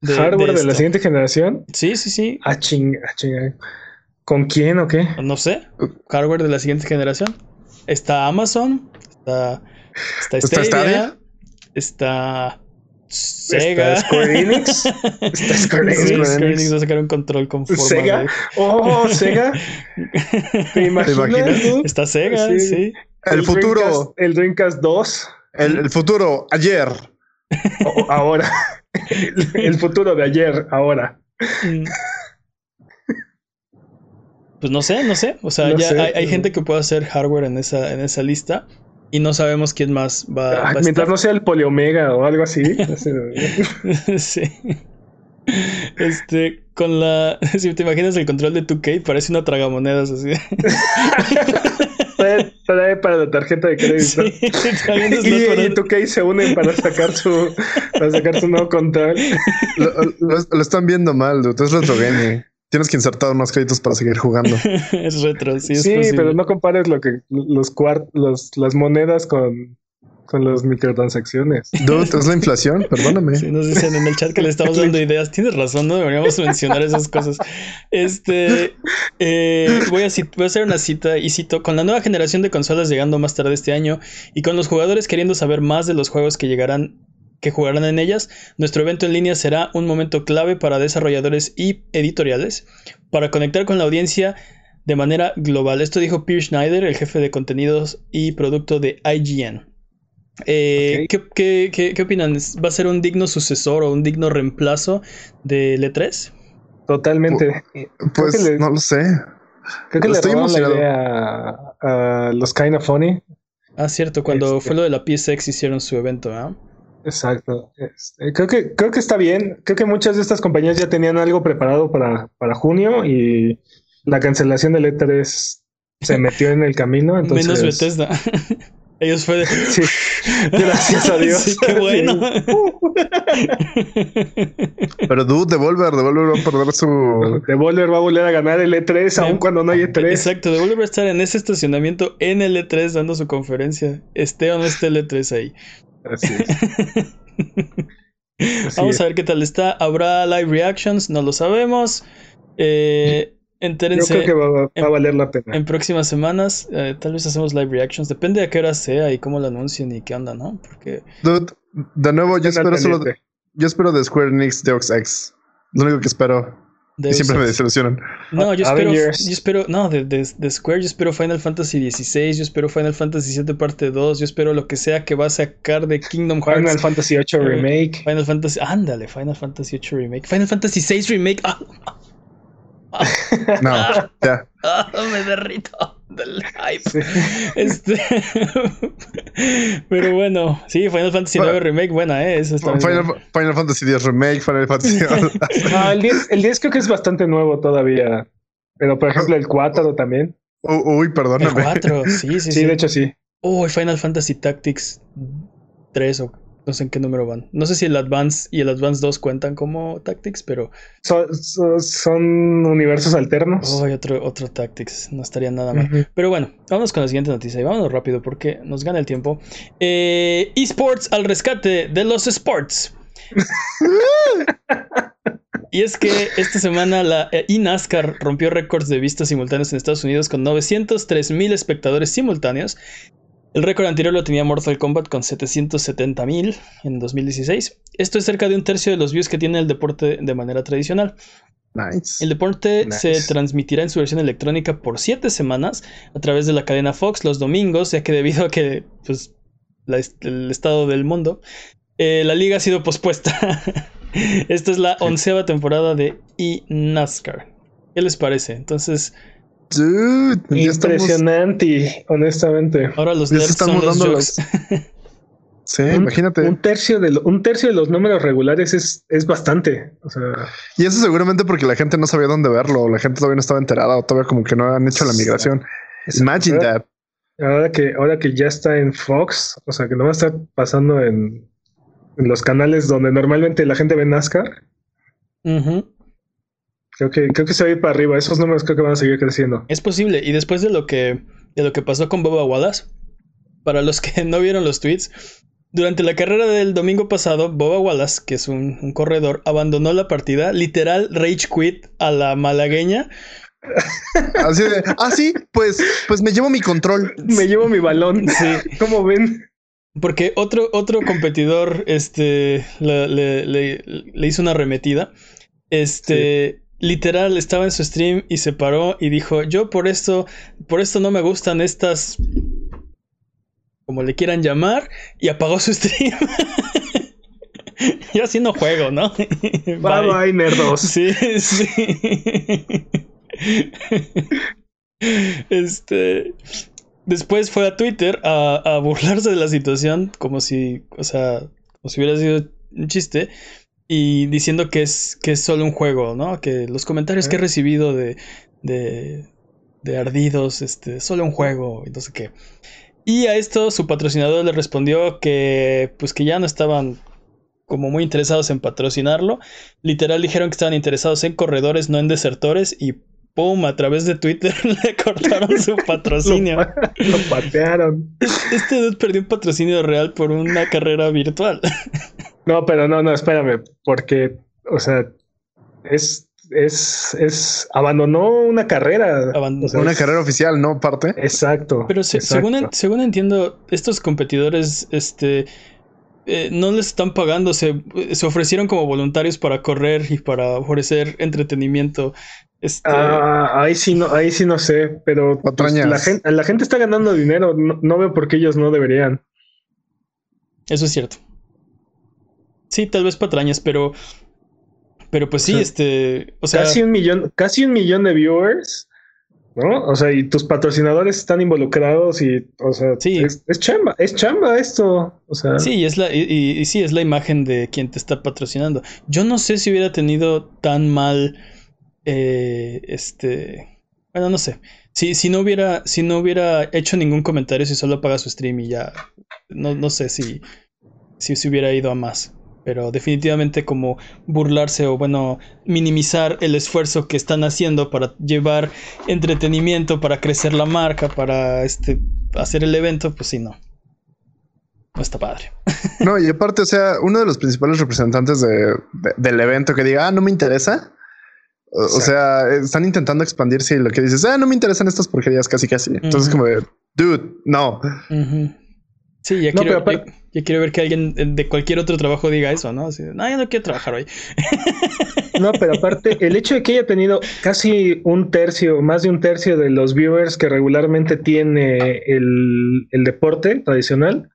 de- Hardware de, la siguiente generación. Sí, sí, sí. Ah, ching, ah, ching. ¿Con quién o qué? No sé. Hardware de la siguiente generación. Está Amazon. Está, está ¿Está. Stadia? Está Sega. ¿Está Square Enix? ¿Está Square Sí, Enix? Square Enix va a sacar un control con forma ¿Sega? de- Oh, Sega. ¿Te imaginas? Está Sega, Sí. sí. El futuro. Dreamcast- el Dreamcast 2. El, el futuro, ayer. o- ahora. el, el futuro de ayer, ahora. Mm. Pues no sé, no sé. O sea, ya hay, gente que puede hacer hardware en esa, en esa lista. Y no sabemos quién más va, a Mientras no sea el Poliomega o algo así. sí. Este, con la. Si te imaginas el control de 2K, parece una tragamonedas así. trae, para la tarjeta de crédito. y, 2K se unen para sacar su, para sacar su nuevo control. Lo, están viendo mal, dude. Es retro gaming. Tienes que insertar más créditos para seguir jugando. es retro, sí. sí, pero no compares lo que los, los las monedas con con las microtransacciones. Dude, es la inflación, perdóname. Sí, nos dicen en el chat que le estamos dando ideas. Tienes razón, no deberíamos mencionar esas cosas. Este, eh, voy, a voy a hacer una cita y cito, con la nueva generación de consolas llegando más tarde este año y con los jugadores queriendo saber más de los juegos que llegarán que jugarán en ellas, nuestro evento en línea será un momento clave para desarrolladores y editoriales para conectar con la audiencia de manera global. Esto dijo Pierre Schneider, el jefe de contenidos y producto de IGN. Eh, ¿qué, opinan? ¿Va a ser un digno sucesor o un digno reemplazo de L3? Totalmente. Pues no lo sé. Creo que Estoy le la idea a, los Kind of Funny. Ah, cierto, cuando este. fue lo de la PSX hicieron su evento, ¿ah? Exacto. Este, creo, que, creo que está bien. Creo que muchas de estas compañías ya tenían algo preparado para, para junio y la cancelación del E3 se metió en el camino. Entonces... Menos Bethesda. Ellos fue de... Sí. Gracias a Dios. qué bueno. Pero dude, Devolver, Devolver va a perder su. Devolver va a volver a ganar el E3 aun cuando no hay E3. Exacto, Devolver va a estar en ese estacionamiento en el E3 dando su conferencia. Esté o no esté el E3 ahí. Así es. Vamos a ver qué tal está. ¿Habrá live reactions? No lo sabemos. Eh, Entérense. Yo creo que va, a valer la pena. En próximas semanas, eh, tal vez hacemos live reactions. Depende de qué hora sea y cómo lo anuncien y qué onda, ¿no? Porque. Dude, de nuevo, yo espero solo. De, yo espero de Square Enix Deus Ex. Lo único que espero. Y siempre me desilusionan. No, yo espero, yo espero. No, de, de, Square, yo espero Final Fantasy XVI. Yo espero Final Fantasy VII Parte 2. Yo espero lo que sea que va a sacar de Kingdom Hearts. Final Fantasy VIII eh, Remake. Final Fantasy. Ándale, Final Fantasy VIII Remake. Final Fantasy VI Remake. Ah, no, ya. me derrito del hype. Este... Pero bueno, sí, Final Fantasy IX Remake, buena, ¿eh? Eso está Final, Final, Fantasy X Remake, Final Fantasy. no, el 10, el 10 creo que es bastante nuevo todavía. Pero por ejemplo, el 4 también. Uy, perdóname. El 4, sí, sí, sí. Sí, de hecho sí. Uy, Final Fantasy Tactics 3 o no sé en qué número van. No sé si el Advance y el Advance 2 cuentan como Tactics, pero. Son, universos alternos. Oh, otro, otro Tactics. No estaría nada mal. Pero bueno, vamos con la siguiente noticia y vámonos rápido porque nos gana el tiempo. Eh, esports al rescate de los sports. Y es que esta semana la eNASCAR eh, rompió récords de vistas simultáneas en Estados Unidos con 903 mil espectadores simultáneos el récord anterior lo tenía Mortal Kombat con 770.000 en 2016. Esto es cerca de un tercio de los views que tiene el deporte de manera tradicional. Nice. El deporte se transmitirá en su versión electrónica por 7 semanas a través de la cadena Fox los domingos, ya que debido a que pues, el estado del mundo, eh, la liga ha sido pospuesta. Esta es la onceava temporada de eNASCAR. ¿Qué les parece? Entonces, Dude, Impresionante, honestamente. Ahora los nerds son los Sí, imagínate. Un tercio, de un tercio de los números regulares es, es bastante. Y eso seguramente porque la gente no sabía dónde verlo, la gente todavía no estaba enterada, o todavía como que no han hecho la migración. Imagine that. Ahora que, ahora que ya está en Fox, o sea que no va a estar pasando en, en los canales donde normalmente la gente ve NASCAR. Creo que, creo que se va a ir para arriba. Esos números creo que van a seguir creciendo. Es posible. Y después de lo que, de lo que pasó con Boba Wallace, para los que no vieron los tweets, durante la carrera del domingo pasado, Boba Wallace, que es un, corredor, abandonó la partida, literal rage quit a la malagueña. Así de, ah, sí, pues, pues me llevo mi control. Me llevo mi balón. Sí. ¿Cómo ven? Porque otro, otro competidor este, le, hizo una arremetida. Este literal estaba en su stream y se paró y dijo, yo por esto, por esto no me gustan estas, como le quieran llamar, y apagó su stream. Yo así no juego, ¿no? bye bye, nerdos. Sí, sí. Este. Después fue a Twitter a, a, burlarse de la situación, como si, o sea, como si hubiera sido un chiste, y diciendo que es, que es solo un juego, ¿no? Que los comentarios que he recibido de, de, de ardidos, este, solo un juego, y no sé qué. Y a esto su patrocinador le respondió que, pues que ya no estaban como muy interesados en patrocinarlo. Literal dijeron que estaban interesados en corredores, no en desertores, y ¡pum! A través de Twitter le cortaron su patrocinio. lo, patearon. Este dude perdió un patrocinio real por una carrera virtual. no, pero no, no, espérame, porque, o sea, es, es, es, abandonó una carrera. una carrera oficial, ¿no? Parte. Exacto. Pero Según, según entiendo, estos competidores, este eh, no les están pagando, se, se, ofrecieron como voluntarios para correr y para ofrecer entretenimiento. Este... Ah, ahí sí no, ahí sí no sé, pero pues, la, gente, la gente está ganando dinero, no, veo por qué ellos no deberían. Eso es cierto. Sí, tal vez patrañas, pero. Pero pues sí, este. O sea. Casi un millón, casi un millón de viewers ¿no? O sea, y tus patrocinadores están involucrados y, o sea, es, chamba, es chamba esto, o sea. Sí, es la, y, sí, es la imagen de quien te está patrocinando. Yo no sé si hubiera tenido tan mal, eh, este, bueno, no sé. Si, si no hubiera, si no hubiera hecho ningún comentario, si solo paga su stream y ya, no, no sé si, si se hubiera ido a más pero definitivamente como burlarse o bueno, minimizar el esfuerzo que están haciendo para llevar entretenimiento, para crecer la marca, para este hacer el evento, pues sí, no. No está padre. No, y aparte, o sea, uno de los principales representantes de, del evento que diga, ah, no me interesa. O, sea, están intentando expandirse y lo que dices, ah, no me interesan estas porquerías casi casi. Entonces, como de, dude, no. Sí, ya, quiero, quiero ver que alguien de cualquier otro trabajo diga eso, ¿no? Así, no, yo no quiero trabajar hoy. No, pero aparte, el hecho de que haya tenido casi un tercio, más de un tercio de los viewers que regularmente tiene el, deporte tradicional,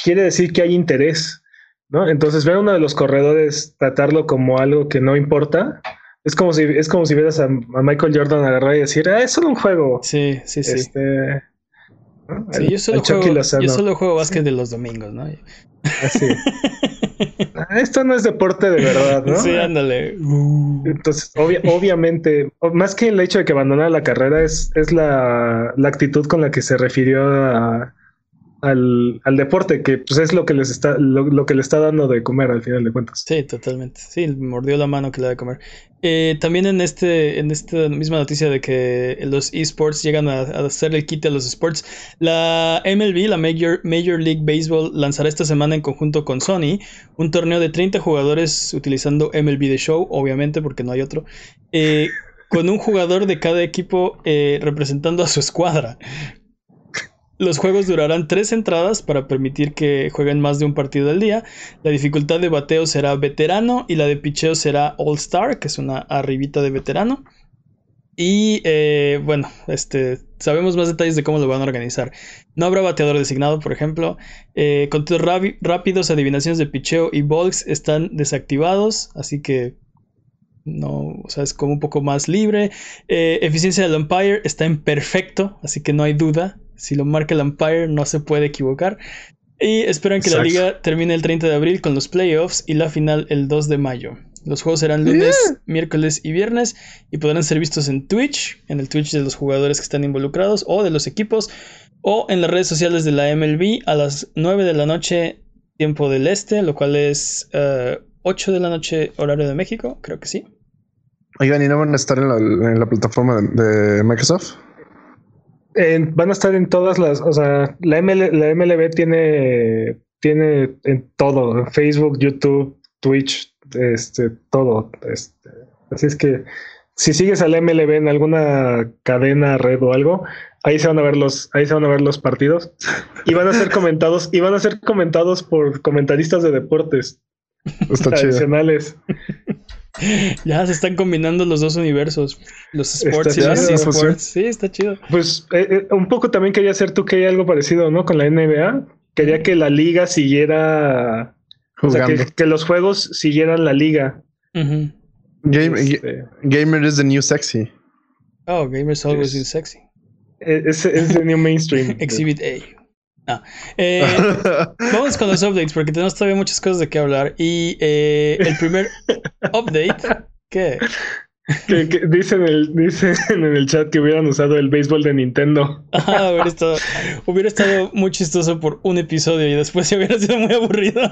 quiere decir que hay interés, ¿no? Entonces, ver a uno de los corredores tratarlo como algo que no importa, es como si, es como si vieras a, Michael Jordan agarrar y decir, ah, es solo un juego. Sí, sí, sí. Este, Sí, yo solo, juego, básquet de los domingos, ¿no? Así. Ah, esto no es deporte de verdad, ¿no? Sí, ándale. Entonces, obviamente, más que el hecho de que abandonara la carrera, es, es la, la actitud con la que se refirió a, al, al, deporte, que pues es lo que les está, lo, que le está dando de comer al final de cuentas. Sí, totalmente. Sí, mordió la mano que le da de comer. Eh, también en este, en esta misma noticia de que los esports llegan a, hacer el kit a los sports, la MLB, la Major, Major League Baseball, lanzará esta semana en conjunto con Sony un torneo de 30 jugadores utilizando MLB The Show, obviamente, porque no hay otro. Eh, con un jugador de cada equipo eh, representando a su escuadra. Los juegos durarán tres entradas para permitir que jueguen más de un partido al día. La dificultad de bateo será veterano y la de picheo será All Star, que es una arribita de veterano. Y eh, bueno, este, sabemos más detalles de cómo lo van a organizar. No habrá bateador designado, por ejemplo. Eh, conteos rápidos, adivinaciones de picheo y balks están desactivados, así que no, o sea, es como un poco más libre. Eh, eficiencia del umpire está en perfecto, así que no hay duda. Si lo marca el Empire, no se puede equivocar. Y esperan que la liga termine el 30 de abril con los playoffs y la final el 2 de mayo. Los juegos serán lunes, miércoles y viernes y podrán ser vistos en Twitch, en el Twitch de los jugadores que están involucrados o de los equipos, o en las redes sociales de la MLB a las 9 de la noche, tiempo del este, lo cual es 8 eh, de la noche, horario de México, creo que sí. Oigan, ¿y no van a estar en la, plataforma de Microsoft? Van a estar en todas las, o sea, la, la MLB tiene, tiene en todo, Facebook, YouTube, Twitch, este, todo. Este, así es que si sigues al MLB en alguna cadena, red o algo, ahí se van a ver los, ahí se van a ver los partidos y van a ser comentados, y van a ser comentados por comentaristas de deportes tradicionales. ya se están combinando los dos universos, los sports y los esports. Sí, está chido. Pues eh, eh, un poco también quería hacer tú que hay algo parecido, ¿no? Con la NBA. Quería que la liga siguiera. O sea, que, los juegos siguieran la liga. Este, gamer is the new sexy. Oh, Gamers Always Been Sexy. Es, es el new mainstream. Exhibit A. Ah, eh, vamos con los updates porque tenemos todavía muchas cosas de qué hablar. Y eh, el primer update, ¿qué? Que, dicen, el, dicen en el chat que hubieran usado el béisbol de Nintendo. Ah, hubiera, estado, hubiera estado muy chistoso por un episodio y después se hubiera sido muy aburrido.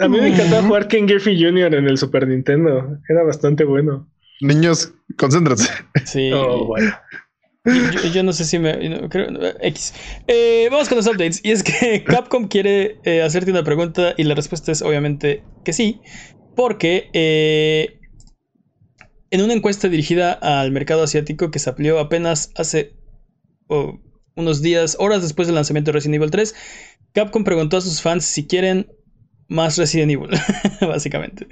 A mí me encantaba jugar Ken Griffey Jr. en el Super Nintendo. Era bastante bueno. Niños, concéntrense. Sí. Oh, bueno. Yo, no sé si me. X. Eh, vamos con los updates. Y es que Capcom quiere eh, hacerte una pregunta y la respuesta es obviamente que sí. Porque eh, en una encuesta dirigida al mercado asiático que se amplió apenas hace unos días, horas después del lanzamiento de Resident Evil 3, Capcom preguntó a sus fans si quieren más Resident Evil, básicamente.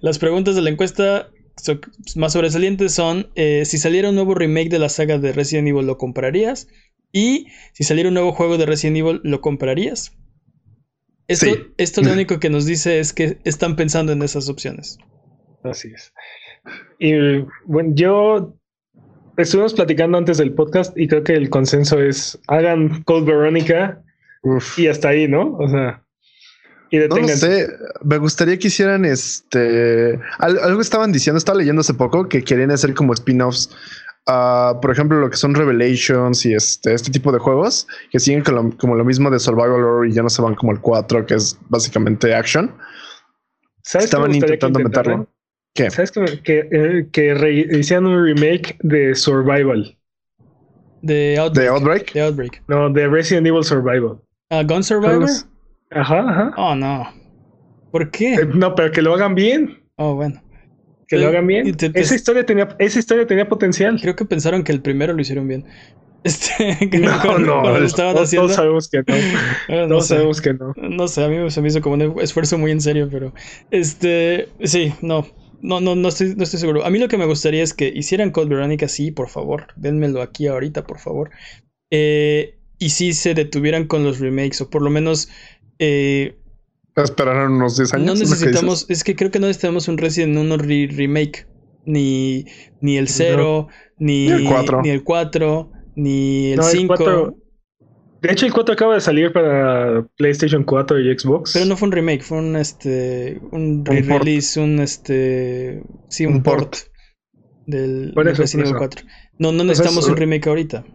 Las preguntas de la encuesta más sobresalientes son eh, si saliera un nuevo remake de la saga de Resident Evil, ¿lo comprarías? Y si saliera un nuevo juego de Resident Evil, ¿lo comprarías? Esto, esto lo único que nos dice es que están pensando en esas opciones. Así es. Y bueno, yo estuvimos platicando antes del podcast y creo que el consenso es hagan Cold Veronica y hasta ahí, ¿no? O sea, no sé, me gustaría que hicieran este. Algo estaban diciendo, estaba leyendo hace poco que querían hacer como spin-offs. Uh, por ejemplo, lo que son Revelations y este, este tipo de juegos que siguen como lo mismo de Survival Horror y ya no se van como el 4, que es básicamente action. Estaban intentando meterlo. ¿Qué? ¿Sabes que, que, que hicieran un remake de Survival? De Outbreak. ¿De Outbreak? No, de Resident Evil Survival. Uh, ¿Gun Survivor? Ajá, ajá. Oh, no. ¿Por qué? Eh, no, pero que lo hagan bien. Oh, bueno. Que lo hagan bien. esa, historia tenía, esa historia tenía potencial. Creo que pensaron que el primero lo hicieron bien. Este, que no, no, lo estaban haciendo. Todos sabemos que no. no sabemos que no. No sé, a mí se me hizo como un esfuerzo muy en serio, pero este, sí, no, no, no, no estoy, no estoy seguro. A mí lo que me gustaría es que hicieran Cold Veronica, sí, por favor, denmelo aquí ahorita, por favor. Eh, y sí se detuvieran con los remakes, o por lo menos eh, Esperaron unos 10 años. No necesitamos, es que creo que no necesitamos un Resident 1 remake. Ni, ni el 0, ni, el 4, ni el, 4, ni el 5. de hecho, el 4 acaba de salir para PlayStation 4 y Xbox. Pero no fue un remake, fue un este. Un re-release, un, este. Sí, un, port, del, Resident Evil 4. No, no necesitamos un remake ahorita.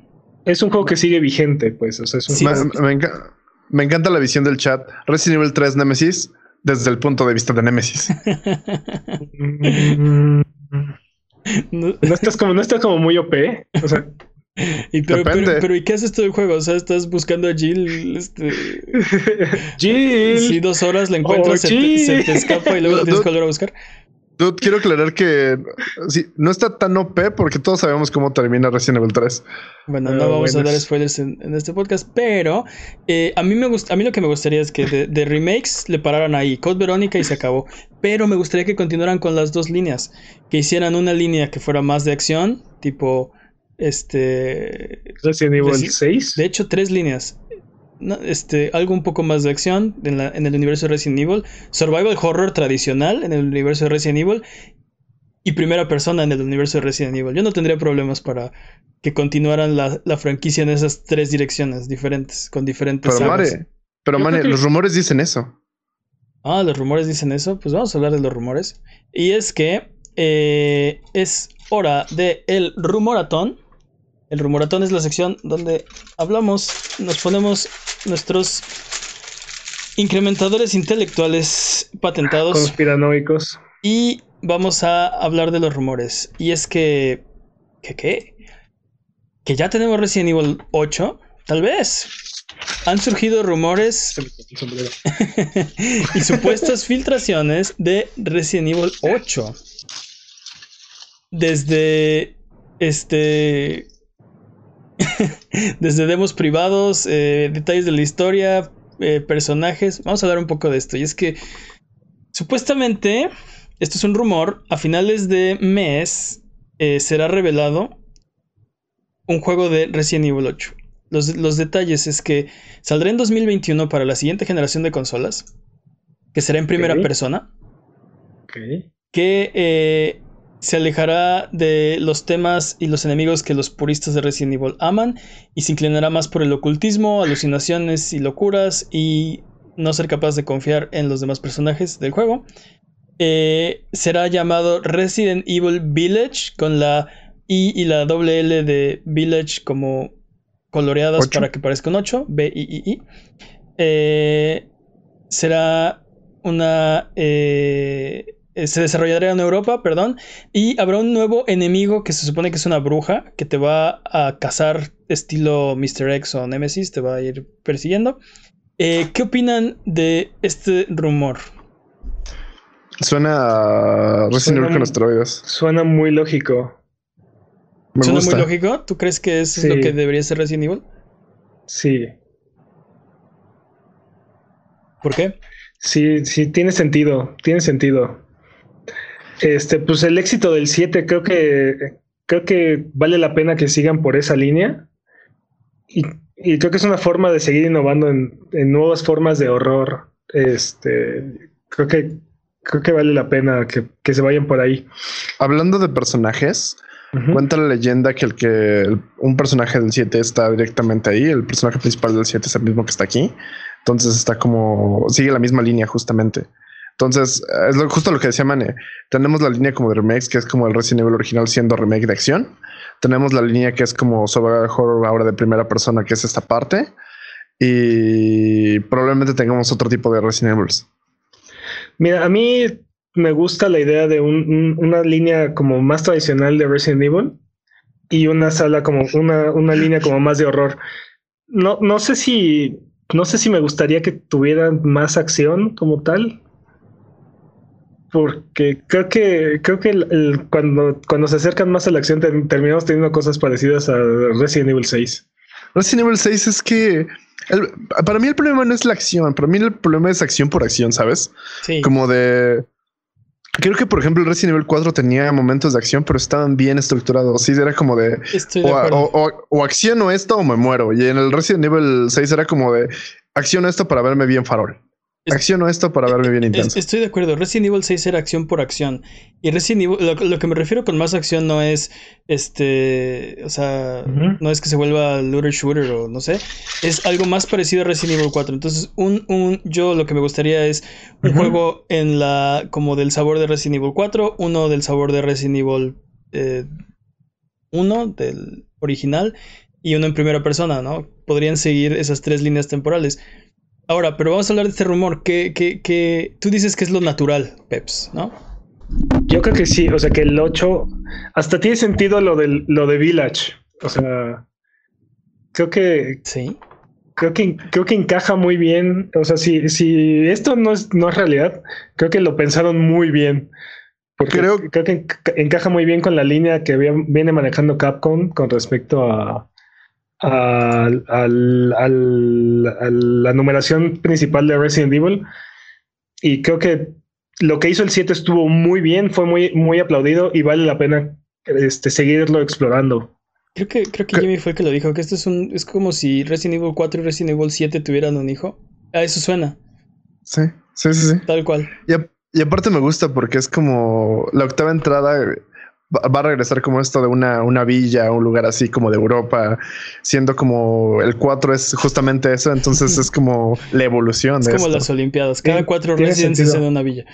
Es un juego que sigue vigente, pues. O sea, es un me encanta la visión del chat. Resident Evil 3 Nemesis desde el punto de vista de Nemesis. no, estás como, no estás como muy OP. O sea. Y pero, pero, ¿y qué haces todo el juego? O sea, estás buscando a Jill. Este... Jill. Si dos horas la encuentras, oh, se, te, escapa y luego tienes que volver a buscar. Dude, quiero aclarar que sí, no está tan OP porque todos sabemos cómo termina Resident Evil 3. Bueno, no vamos a dar spoilers en, este podcast, pero eh, a mí me gusta, a mí lo que me gustaría es que de, remakes le pararan ahí, Code Verónica y se acabó. Pero me gustaría que continuaran con las dos líneas, que hicieran una línea que fuera más de acción, tipo este Resident Evil 6. De hecho, tres líneas este, algo un poco más de acción en, el universo de Resident Evil, survival horror tradicional en el universo de Resident Evil y primera persona en el universo de Resident Evil. Yo no tendría problemas para que continuaran la, franquicia en esas tres direcciones diferentes, con diferentes... Pero Mare, pero los rumores dicen eso. Ah, los rumores dicen eso. Pues vamos a hablar de los rumores. Y es que eh, es hora de el rumoratón. El rumoratón es la sección donde hablamos, nos ponemos nuestros incrementadores intelectuales patentados. Conspiranoicos. Y vamos a hablar de los rumores. Y es que. ¿Qué qué? Que ya tenemos Resident Evil 8. Tal vez. Han surgido rumores y supuestas filtraciones de Resident Evil 8. Desde este Desde demos privados, eh, detalles de la historia, eh, personajes. Vamos a hablar un poco de esto. Y es que supuestamente, esto es un rumor, a finales de mes eh, será revelado un juego de Resident Evil 8. Los, detalles es que saldrá en 2021 para la siguiente generación de consolas, que será en primera persona. Ok. Que se alejará de los temas y los enemigos que los puristas de Resident Evil aman y se inclinará más por el ocultismo, alucinaciones y locuras y no ser capaz de confiar en los demás personajes del juego. Eh, será llamado Resident Evil Village con la I y la doble L de Village como coloreadas para que parezca un 8, B I I I. Eh, será una eh, se desarrollará en Europa, perdón, y habrá un nuevo enemigo que se supone que es una bruja que te va a cazar estilo Mr. X o Nemesis, te va a ir persiguiendo. Eh, ¿Qué opinan de este rumor? Suena a Resident Evil con asteroides. Suena muy lógico. ¿Suena muy lógico? ¿Tú crees que es lo que debería ser Resident Evil? Sí. ¿Por qué? Sí, sí, tiene sentido, tiene sentido. Este, pues el éxito del 7 creo que creo que vale la pena que sigan por esa línea. Y, creo que es una forma de seguir innovando en, nuevas formas de horror. Este, creo que creo que vale la pena que, se vayan por ahí. Hablando de personajes, cuenta la leyenda que el que un personaje del 7 está directamente ahí. El personaje principal del 7 es el mismo que está aquí. Entonces está como sigue la misma línea justamente. Entonces, es justo lo que decía Mane. Tenemos la línea como de remakes, que es como el Resident Evil original siendo remake de acción. Tenemos la línea que es como sobre horror ahora de primera persona, que es esta parte. Y probablemente tengamos otro tipo de Resident Evil. Mira, a mí me gusta la idea de una línea como más tradicional de Resident Evil y una sala como una, una línea como más de horror. No, no sé si no sé si me gustaría que tuvieran más acción como tal porque creo que creo que cuando, cuando se acercan más a la acción terminamos teniendo cosas parecidas a Resident Evil 6. Resident Evil 6 es que para mí el problema no es la acción, para mí el problema es acción por acción, ¿sabes? Sí. Como de Creo que, por ejemplo, el Resident Evil 4 tenía momentos de acción, pero estaban bien estructurados. Sí, era como de, o, o, acciono esto o me muero. Y en el Resident Evil 6 era como de acciono esto para verme bien farol. Acciono esto para verme bien intenso. Estoy de acuerdo. Resident Evil 6 era acción por acción. Y Resident Evil, lo, que me refiero con más acción no es este. O sea, no es que se vuelva looter shooter o no sé. Es algo más parecido a Resident Evil 4. Entonces, un, un yo lo que me gustaría es un juego en la. como del sabor de Resident Evil 4, uno del sabor de Resident Evil 1, eh, del original, y uno en primera persona, ¿no? Podrían seguir esas tres líneas temporales. Ahora, pero vamos a hablar de este rumor. Que, que, que tú dices que es lo natural, Peps, ¿no? Yo creo que sí. O sea, que el 8 hasta tiene sentido lo, del, lo de Village. O sea, creo que. Sí. Creo que, creo que encaja muy bien. O sea, si, si esto no es, no es realidad, creo que lo pensaron muy bien. Porque creo, creo que encaja muy bien con la línea que viene manejando Capcom con respecto a, a, la numeración principal de Resident Evil. Y creo que lo que hizo el 7 estuvo muy bien, fue muy, muy aplaudido y vale la pena este, seguirlo explorando. Creo que, creo que Jimmy fue el que lo dijo, que esto es un, es como si Resident Evil 4 y Resident Evil 7 tuvieran un hijo. A eso suena. Sí, sí, sí, sí. Tal cual. Y, y aparte me gusta porque es como la octava entrada va a regresar como esto de una, una villa, un lugar así como de Europa, siendo como el 4 es justamente eso, entonces es como la evolución. Es como las Olimpiadas, cada cuatro residencias en una villa.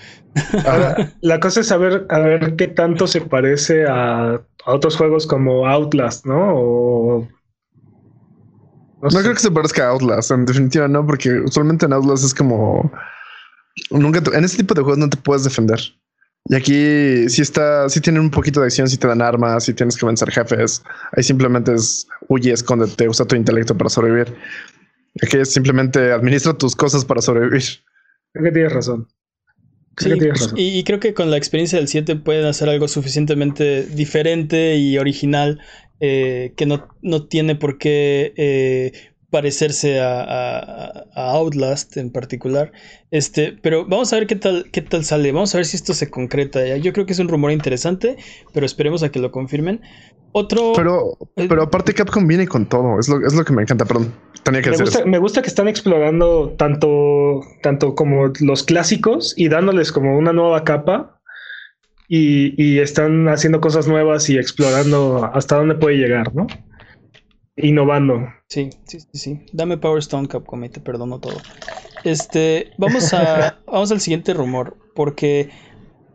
Ahora, la cosa es saber a ver qué tanto se parece a, otros juegos como Outlast, ¿no? No, creo que se parezca a Outlast, en definitiva no, porque usualmente en Outlast es como... Nunca en este tipo de juegos no te puedes defender. Y aquí sí está, sí tienen un poquito de acción, si te dan armas, si tienes que vencer jefes. Ahí simplemente es huye, escóndete, usa tu intelecto para sobrevivir. Aquí es simplemente administra tus cosas para sobrevivir. Creo que tienes razón. Y, creo que con la experiencia del 7 pueden hacer algo suficientemente diferente y original eh, que no, no, tiene por qué eh, parecerse a, Outlast en particular. Este, pero vamos a ver qué tal, qué tal sale. Vamos a ver si esto se concreta. Yo creo que es un rumor interesante, pero esperemos a que lo confirmen. Otro. Pero, pero aparte, Capcom viene con todo. Es lo, es lo que me encanta. Perdón, tenía que me gusta, me gusta que están explorando tanto, tanto como los clásicos y dándoles como una nueva capa y, están haciendo cosas nuevas y explorando hasta dónde puede llegar, ¿no? Innovando. Sí, sí, sí, sí. Dame Power Stone Capcom y te perdono todo. Este, vamos a, vamos al siguiente rumor, porque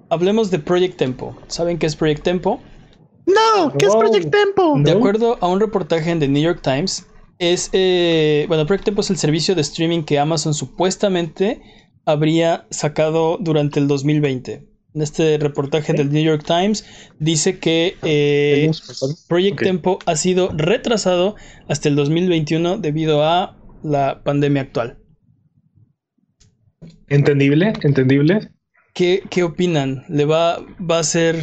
hablemos de Project Tempo. ¿Saben qué es Project Tempo? No, ¿qué es Project Tempo? De acuerdo a un reportaje en The New York Times, es, eh, bueno, Project Tempo es el servicio de streaming que Amazon supuestamente habría sacado durante el 2020. En este reportaje del New York Times dice que eh, Project Tempo ha sido retrasado hasta el 2021 debido a la pandemia actual. Entendible, entendible. ¿Qué, qué opinan? ¿Le va, va a ser,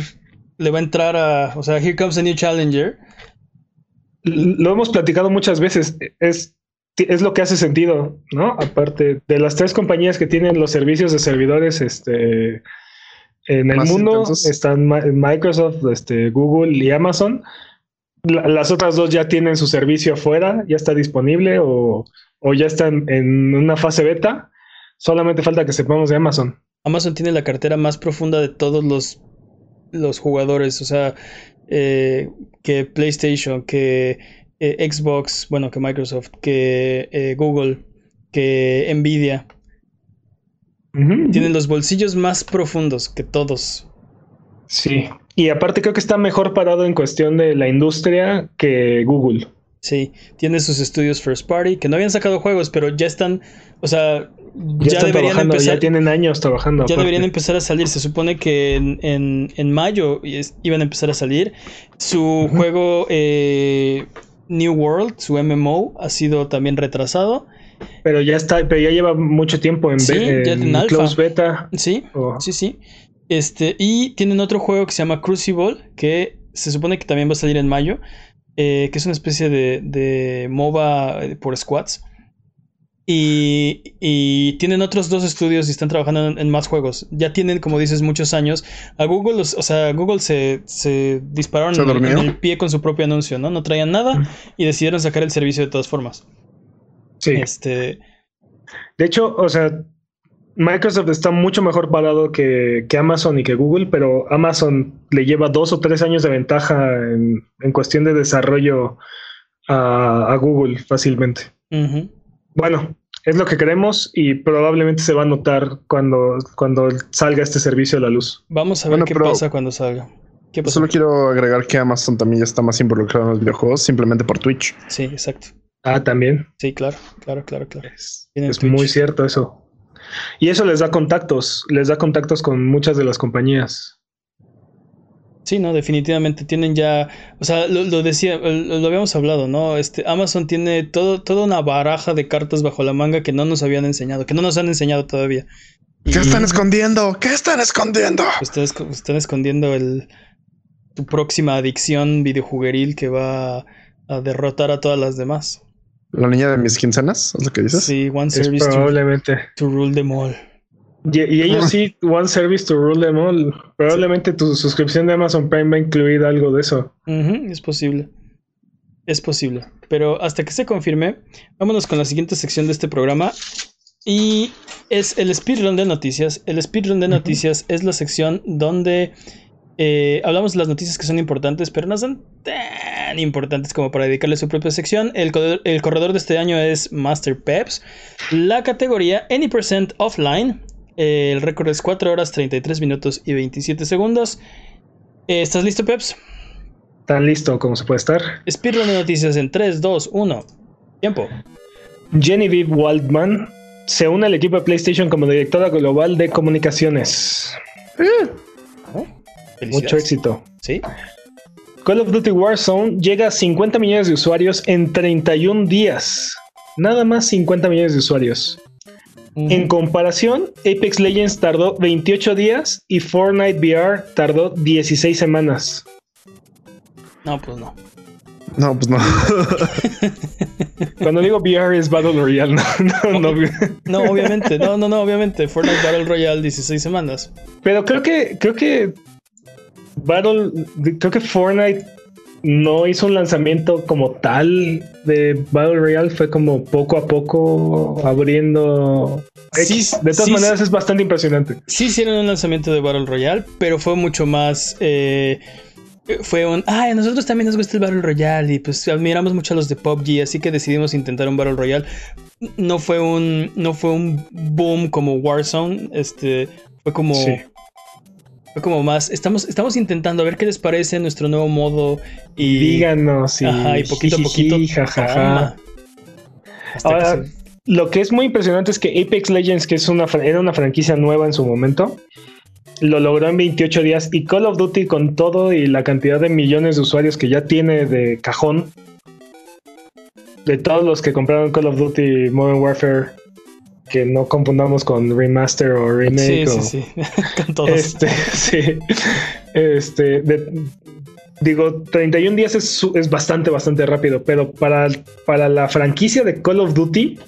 le va a entrar a, o sea, Here Comes a New Challenger? Lo hemos platicado muchas veces. Es es lo que hace sentido, ¿no? Aparte de las tres compañías que tienen los servicios de servidores este, en el mundo, están Microsoft, este, Google y Amazon. las otras dos ya tienen su servicio afuera, ya está disponible o, ya están en una fase beta. Solamente falta que sepamos de Amazon. Amazon tiene la cartera más profunda de todos los, los jugadores, o sea, eh, que PlayStation, que eh, Xbox, bueno, que Microsoft, que eh, Google, que Nvidia. Tienen los bolsillos más profundos que todos. Sí, y aparte creo que está mejor parado en cuestión de la industria que Google. Sí, tiene sus estudios first party, que no habían sacado juegos, pero ya están, o sea, ya, deberían empezar. Ya tienen años trabajando. Ya deberían empezar a salir. Se supone que en, mayo iban a empezar a salir. Su juego eh, New World, su MMO, ha sido también retrasado. Pero ya está, pero ya lleva mucho tiempo en, close beta. Sí, oh. sí, sí. Este, y tienen otro juego que se llama Crucible, que se supone que también va a salir en mayo, eh, que es una especie de, de MOBA eh, por squads. Y, tienen otros dos estudios y están trabajando en, más juegos. Ya tienen, como dices, muchos años. A Google, o sea, Google se, se dispararon en, el pie con su propio anuncio, ¿no? No traían nada y decidieron sacar el servicio de todas formas. Sí. Este. De hecho, o sea, Microsoft está mucho mejor parado que, Amazon y que Google, pero Amazon le lleva dos o tres años de ventaja en, cuestión de desarrollo a, Google fácilmente. Bueno, es lo que queremos y probablemente se va a notar cuando, cuando salga este servicio a la luz. Vamos a ver qué pasa cuando salga. Solo quiero agregar que Amazon también ya está más involucrado en los videojuegos simplemente por Twitch. Sí, exacto. Ah, también. Sí, claro, claro, claro, claro. Es, es muy cierto eso. Y eso les da contactos, les da contactos con muchas de las compañías. Sí, no, definitivamente tienen ya, o sea, lo, decía, lo, habíamos hablado, ¿no? Este, Amazon tiene todo, toda una baraja de cartas bajo la manga que no nos habían enseñado, que no nos han enseñado todavía. ¿Qué están escondiendo? ¿Qué están escondiendo? Ustedes están escondiendo el tu próxima adicción videojugueril que va a derrotar a todas las demás. ¿La niña de mis quincenas? ¿Es lo que dices? Sí, One Service probablemente. to rule them all. Y, ellos sí, One Service to Rule Them All. Probablemente tu suscripción de Amazon Prime va a incluir algo de eso. es posible. Es posible. Pero hasta que se confirme, vámonos con la siguiente sección de este programa. Y es el speedrun de noticias. El speedrun de noticias es la sección donde eh, hablamos de las noticias que son importantes, pero no son tan importantes como para dedicarle su propia sección. El, el corredor de este año es Master Peps. La categoría Any Percent Offline el récord es 4 horas 33 minutos y 27 segundos. Eh, ¿Estás listo, Peps? Tan listo como se puede estar. Speedrun de noticias en 3, 2, 1. Tiempo. Genevieve Waldman se une al equipo de PlayStation como directora global de comunicaciones. Oh, Mucho éxito. Sí. Call of Duty Warzone llega a 50 millones de usuarios en 31 días. Nada más 50 millones de usuarios. En comparación, Apex Legends tardó 28 días y Fortnite VR tardó 16 semanas. No, pues no. No, pues no. Cuando digo VR es Battle Royale, no, no, no, obviamente, no, no, no, obviamente. Fortnite Battle Royale 16 semanas. Pero creo que, creo que Battle, creo que Fortnite no hizo un lanzamiento como tal de Battle Royale, fue como poco a poco abriendo. de todas maneras es bastante impresionante. Sí hicieron un lanzamiento de Battle Royale, pero fue mucho más... Eh, fue un, ay, a nosotros también nos gusta el Battle Royale y pues admiramos mucho a los de PUBG, así que decidimos intentar un Battle Royale. No fue un, no fue un boom como Warzone, este, fue como, fue como más, estamos, estamos intentando a ver qué les parece nuestro nuevo modo y díganos y, y poquito a poquito. Ahora, lo que es muy impresionante es que Apex Legends, que es una, era una franquicia nueva en su momento, lo logró en 28 días y Call of Duty con todo y la cantidad de millones de usuarios que ya tiene de cajón, de todos los que compraron Call of Duty Modern Warfare, que no confundamos con remaster o remake. Sí, sí, sí, con todos. Este, sí. Este, digo, 31 días es, es, bastante, bastante rápido, pero para, para la franquicia de Call of Duty,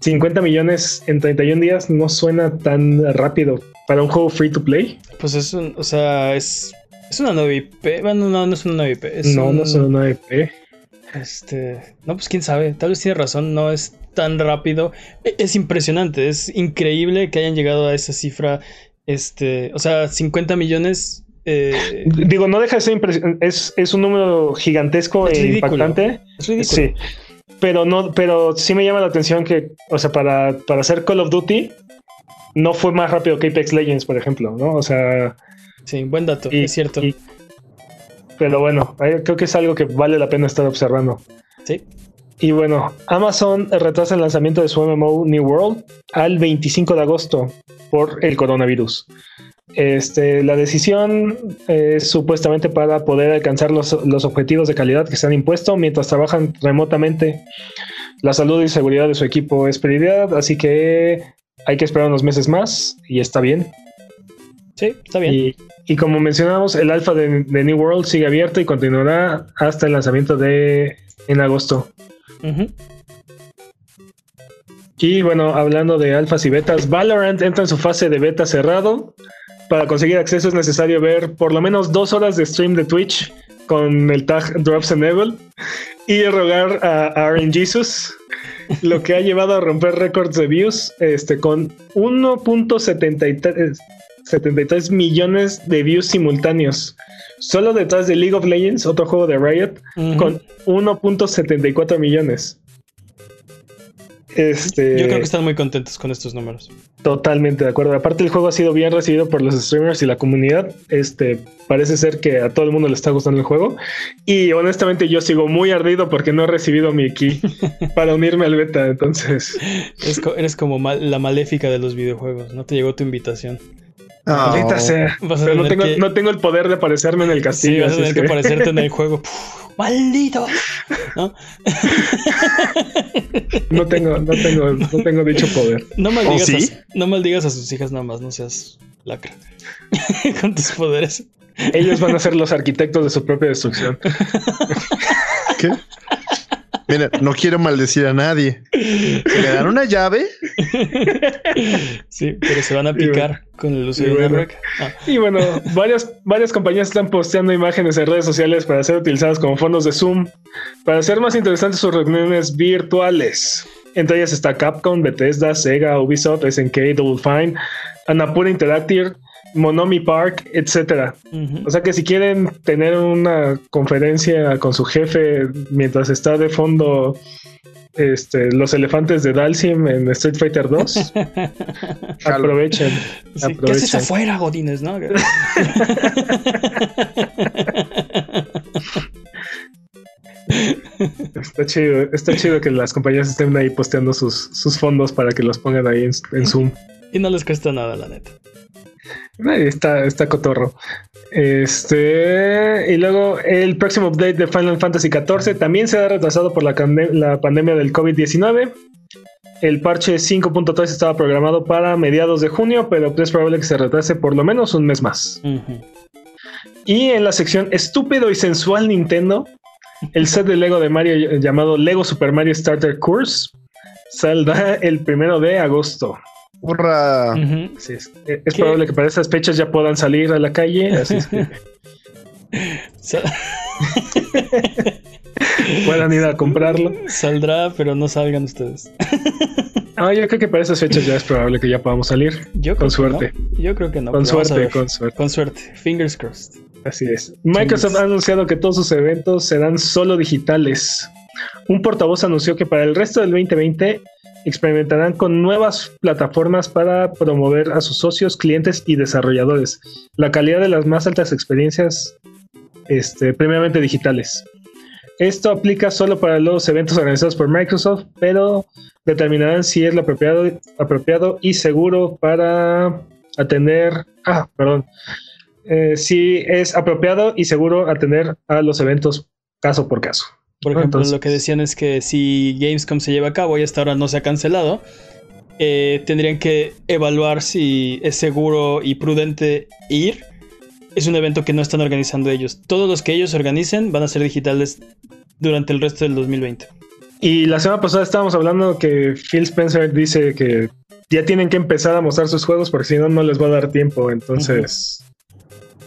50 millones en 31 días no suena tan rápido para un juego free to play. Pues es un, o sea, es, es una nueva IP. Bueno, no, no es una nueva IP. no, no es una nueva IP. Este, no, pues quién sabe, tal vez tiene razón, no es tan rápido. E, es impresionante, es increíble que hayan llegado a esa cifra. Este, o sea, 50 millones. Eh, Digo, no deja de ser impresionante, es, es, un número gigantesco e impactante. Es ridículo. Sí pero no, pero sí me llama la atención que, o sea, para, para hacer Call of Duty, no fue más rápido que Apex Legends, por ejemplo, ¿no? O sea. Sí, buen dato, es cierto. pero bueno, creo que es algo que vale la pena estar observando. Sí. Y bueno, Amazon retrasa el lanzamiento de su MMO New World al 25 de agosto por el coronavirus. Este, la decisión es supuestamente para poder alcanzar los, objetivos de calidad que se han impuesto mientras trabajan remotamente. La salud y seguridad de su equipo es prioridad, así que hay que esperar unos meses más y está bien. Sí, está bien. Y, como mencionamos, el alfa de, New World sigue abierto y continuará hasta el lanzamiento de en agosto. Y bueno, hablando de alfas y betas, Valorant entra en su fase de beta cerrado. Para conseguir acceso es necesario ver por lo menos dos horas de stream de Twitch con el tag Drops Enable y rogar a Aaron Jesus, lo que ha llevado a romper récords de views este, con 1.73 millones de views simultáneos. Solo detrás de League of Legends, otro juego de Riot, con 1.74 millones. Este, Yo creo que están muy contentos con estos números. Totalmente de acuerdo. Aparte el juego ha sido bien recibido por los streamers y la comunidad. Este parece ser que a todo el mundo le está gustando el juego. Y honestamente yo sigo muy ardido porque no he recibido mi key para unirme al beta. Entonces eres como la maléfica de los videojuegos. No te llegó tu invitación. Ahorita sea. Pero no tengo, no tengo, el poder de aparecerme en el castillo. Sí, vas a tener que... aparecerte en el juego. ¡Maldito! ¿No? no tengo, no tengo, no tengo dicho poder. No maldigas, a, no maldigas a sus hijas nada más, no seas lacra. Con tus poderes. Ellos van a ser los arquitectos de su propia destrucción. ¿Qué? Mira, no quiero maldecir a nadie. ¿Me dan una llave? Sí, pero se van a picar con el uso de bueno, ah. Y bueno, varias, varias compañías están posteando imágenes en redes sociales para ser utilizadas como fondos de Zoom para hacer más interesantes sus reuniones virtuales. Entre ellas está Capcom, Bethesda, Sega, Ubisoft, SNK, Double Fine, Anapura Interactive, Monomi Park, etcétera. O sea que si quieren tener una conferencia con su jefe mientras está de fondo este, los elefantes de Dalsim en Street Fighter 2, aprovechen. ¿Qué haces afuera, Godines? ¿no? Está chido, está chido que las compañías estén ahí posteando sus, sus fondos para que los pongan ahí en Zoom. Y no les cuesta nada, la neta. Está, está cotorro. Este, y luego el próximo update de Final Fantasy XIV también se ha retrasado por la, la pandemia del COVID-19. El parche 5.3 estaba programado para mediados de junio, pero es probable que se retrase por lo menos un mes más. Y en la sección estúpido y sensual Nintendo, el set de Lego de Mario llamado Lego Super Mario Starter Course saldrá el primero de agosto. Es, probable que para esas fechas ya puedan salir a la calle. Así es que... puedan ir a comprarlo. Saldrá, pero no salgan ustedes. Ah, yo creo que para esas fechas ya es probable que ya podamos salir. Yo con suerte. Yo creo que no. Con suerte, con suerte. Con suerte. Fingers crossed. Así es. Microsoft ha anunciado que todos sus eventos serán solo digitales. Un portavoz anunció que para el resto del 2020 experimentarán con nuevas plataformas para promover a sus socios, clientes y desarrolladores la calidad de las más altas experiencias este, previamente digitales. Esto aplica solo para los eventos organizados por Microsoft, pero determinarán si es lo apropiado, apropiado y seguro para atender, ah, perdón, eh, si es apropiado y seguro atender a los eventos caso por caso. Por ejemplo, lo que decían es que si Gamescom se lleva a cabo y hasta ahora no se ha cancelado, eh, tendrían que evaluar si es seguro y prudente ir. Es un evento que no están organizando ellos. Todos los que ellos organicen van a ser digitales durante el resto del 2020. Y la semana pasada estábamos hablando que Phil Spencer dice que ya tienen que empezar a mostrar sus juegos porque si no, no les va a dar tiempo. Entonces,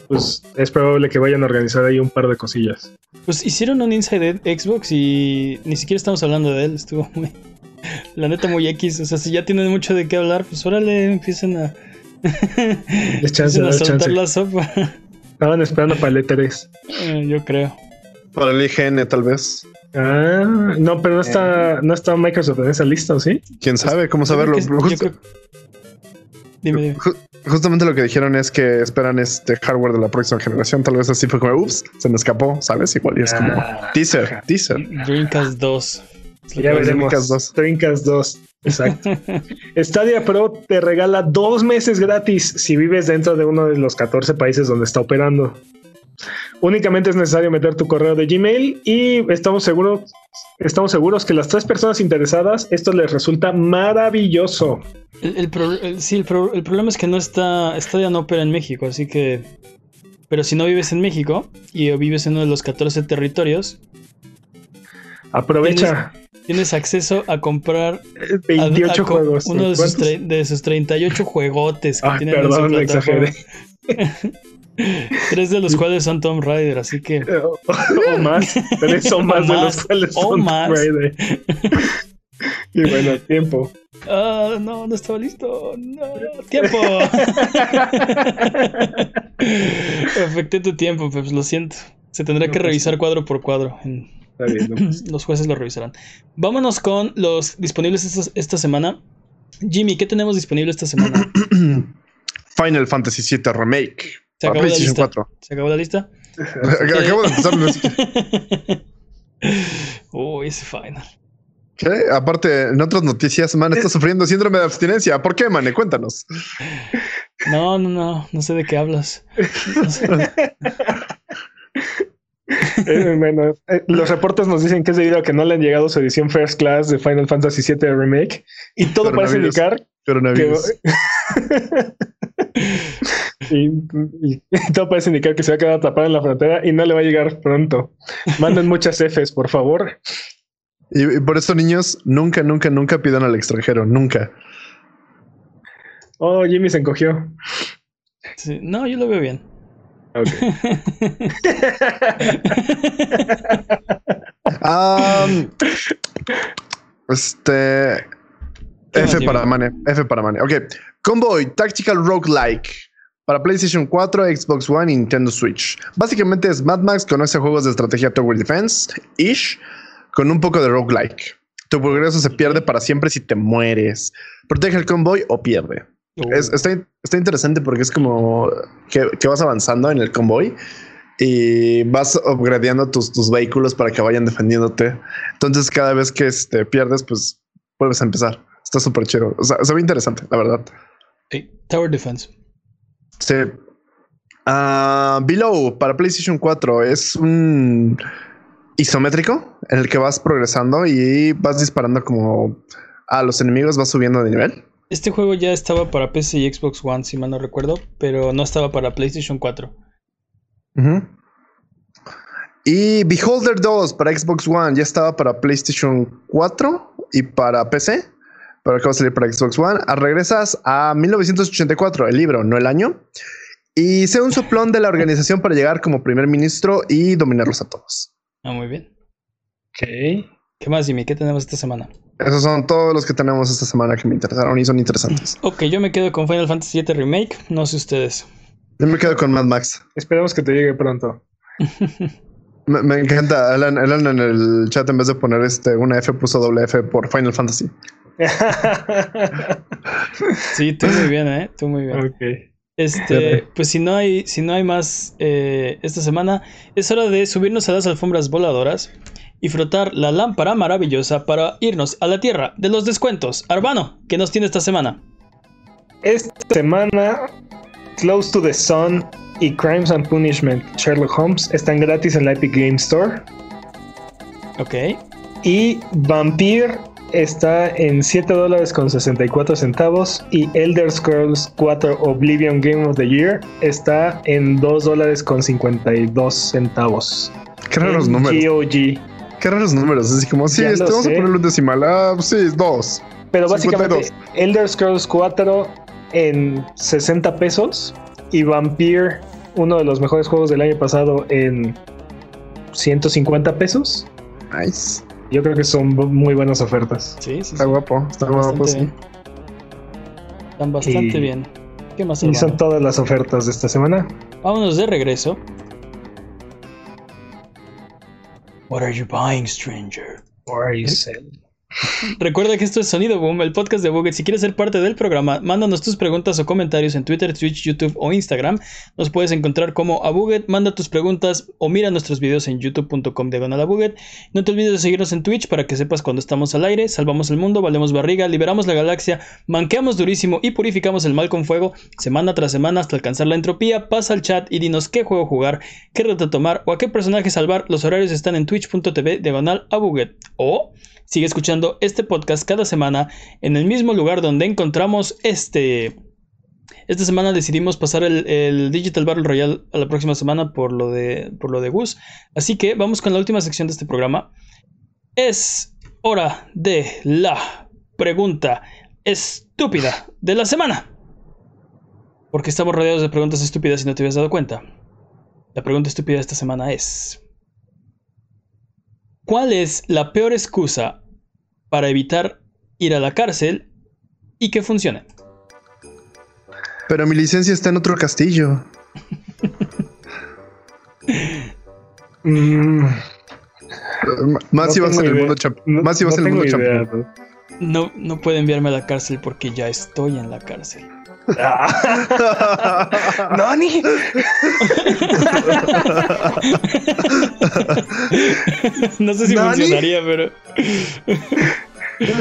pues es probable que vayan a organizar ahí un par de cosillas. Pues hicieron un Inside Xbox y ni siquiera estamos hablando de él. Estuvo muy. La neta, muy X. O sea, si ya tienen mucho de qué hablar, pues órale, empiecen a. chance, empiecen a soltar la sopa. Estaban esperando para el E3. Eh, yo creo. Para el IGN, tal vez. Ah, no, pero no está, no está Microsoft en esa lista, ¿sí? ¿Quién sabe? ¿Cómo saberlo? Dime, Justamente lo que dijeron es que esperan este hardware de la próxima generación. Tal vez así fue como, ups, se me escapó, ¿sabes? Igual y es como ah, teaser, teaser. Dreamcast 2. Ya veremos. Dreamcast 2. Dreamcast 2. Exacto. Stadia Pro te regala dos meses gratis si vives dentro de uno de los 14 países donde está operando. Únicamente es necesario meter tu correo de Gmail y estamos seguros, estamos seguros que las tres personas interesadas esto les resulta maravilloso. El, sí, el, problema es que no está, Stadia no opera en México, así que... Pero si no vives en México y vives en uno de los 14 territorios... Aprovecha. Tienes, acceso a comprar 28 juegos. Uno de sus, de sus, 38 juegotes que tienen perdón, en su exageré. Tres de los cuales son Tomb Raider, así que. O, más. Tres son más, de los cuales son Tomb Raider. y bueno, tiempo. Ah, no, no estaba listo. No, tiempo. Afecté tu tiempo, pues lo siento. Se tendrá que revisar cuadro por cuadro. Está bien, Los jueces lo revisarán. Vámonos con los disponibles esta, esta semana. Jimmy, ¿qué tenemos disponible esta semana? Final Fantasy VII Remake. Se acabó la lista. Se acabó la lista. Acabo de empezar. Uy, ese final. ¿Qué? Aparte, en otras noticias, Man está sufriendo síndrome de abstinencia. ¿Por qué, Mane? Cuéntanos. No, no, no. No sé de qué hablas. Eh, bueno, eh, los reportes nos dicen que es debido a que no le han llegado su edición First Class de Final Fantasy VII Remake y todo parece indicar que, y, todo parece indicar que se va a quedar atrapado en la frontera y no le va a llegar pronto. Manden muchas Fs, por favor. Y, por eso, niños, nunca, nunca, nunca pidan al extranjero. Nunca. Oh, Jimmy se encogió. no, yo lo veo bien. Ok. este. F para Mane. F para Mane. Ok. Convoy Tactical Roguelike. Para PlayStation 4, Xbox One y Nintendo Switch. Básicamente es Mad Max con ese juegos de estrategia Tower Defense-ish, con un poco de roguelike. Tu progreso se pierde para siempre si te mueres. Protege el convoy o pierde. Oh. está, interesante porque es como que, vas avanzando en el convoy y vas upgradeando tus, tus vehículos para que vayan defendiéndote. Entonces, cada vez que este, pierdes, pues vuelves a empezar. Está súper chido. O sea, se ve interesante, la verdad. Tower Defense. Sí. Ah, Below para PlayStation 4 es un isométrico en el que vas progresando y vas disparando como a los enemigos, vas subiendo de nivel. Este juego ya estaba para PC y Xbox One, si mal no recuerdo, pero no estaba para PlayStation 4. Y Beholder 2 para Xbox One ya estaba para PlayStation 4 y para PC pero acaba de salir para Xbox One. Ah, regresas a 1984, el libro, no el año. y sea un soplón de la organización para llegar como primer ministro y dominarlos a todos. Ah, muy bien. Ok. ¿Qué más, Jimmy? ¿Qué tenemos esta semana? Esos son todos los que tenemos esta semana que me interesaron y son interesantes. Ok, yo me quedo con Final Fantasy VII Remake. No sé ustedes. Yo me quedo con Mad Max. Esperemos que te llegue pronto. me, encanta. Alan, en el chat, en vez de poner este una F, puso doble F por Final Fantasy. Sí, tú muy bien, ¿eh? Tú muy bien. Ok. Este, pues si no hay, si no hay más eh, esta semana, es hora de subirnos a las alfombras voladoras y frotar la lámpara maravillosa para irnos a la tierra de los descuentos. Arbano, ¿qué nos tiene esta semana? Esta semana, Close to the Sun y Crimes and Punishment Sherlock Holmes están gratis en la Epic Game Store. Ok. Y Vampire está en 7 dólares con 64 centavos y Elder Scrolls 4 Oblivion Game of the Year está en 2 dólares con 52 centavos. Qué raros números. GOG. Qué raros números. Así como, sí, este, vamos a ponerle un decimal. Ah, pues sí, 2. Pero básicamente, Elder Scrolls 4 en 60 pesos y Vampire, uno de los mejores juegos del año pasado, en 150 pesos. Nice. Yo creo que son muy buenas ofertas. Sí, sí. Está guapo, está guapo, sí. Están bastante bien. ¿Qué más? Y son todas las ofertas de esta semana. Vámonos de regreso. What are you buying, stranger? What are you selling? Recuerda que esto es Sonido Boom, el podcast de Buget. Si quieres ser parte del programa, mándanos tus preguntas o comentarios en Twitter, Twitch, YouTube o Instagram. Nos puedes encontrar como Abuget. Manda tus preguntas o mira nuestros videos en youtube.com diagonal Abuget. No te olvides de seguirnos en Twitch para que sepas cuando estamos al aire. Salvamos el mundo, valemos barriga, liberamos la galaxia, manqueamos durísimo y purificamos el mal con fuego semana tras semana hasta alcanzar la entropía. Pasa al chat y dinos qué juego jugar, qué reto tomar o a qué personaje salvar. Los horarios están en twitch.tv diagonal Abuget. O Sigue escuchando este podcast cada semana en el mismo lugar donde encontramos este. Esta semana decidimos pasar el, Digital Battle Royale a la próxima semana por lo, de, por lo de Gus. Así que vamos con la última sección de este programa. Es hora de la pregunta estúpida de la semana. Porque estamos rodeados de preguntas estúpidas y no te habías dado cuenta. La pregunta estúpida de esta semana es... ¿Cuál es la peor excusa para evitar ir a la cárcel y que funcione? Pero mi licencia está en otro castillo. Mm. Más si vas en el mundo Más si vas en el mundo champú. No, no puede enviarme a la cárcel porque ya estoy en la cárcel. ¡Nani! no sé si funcionaría, pero. yo,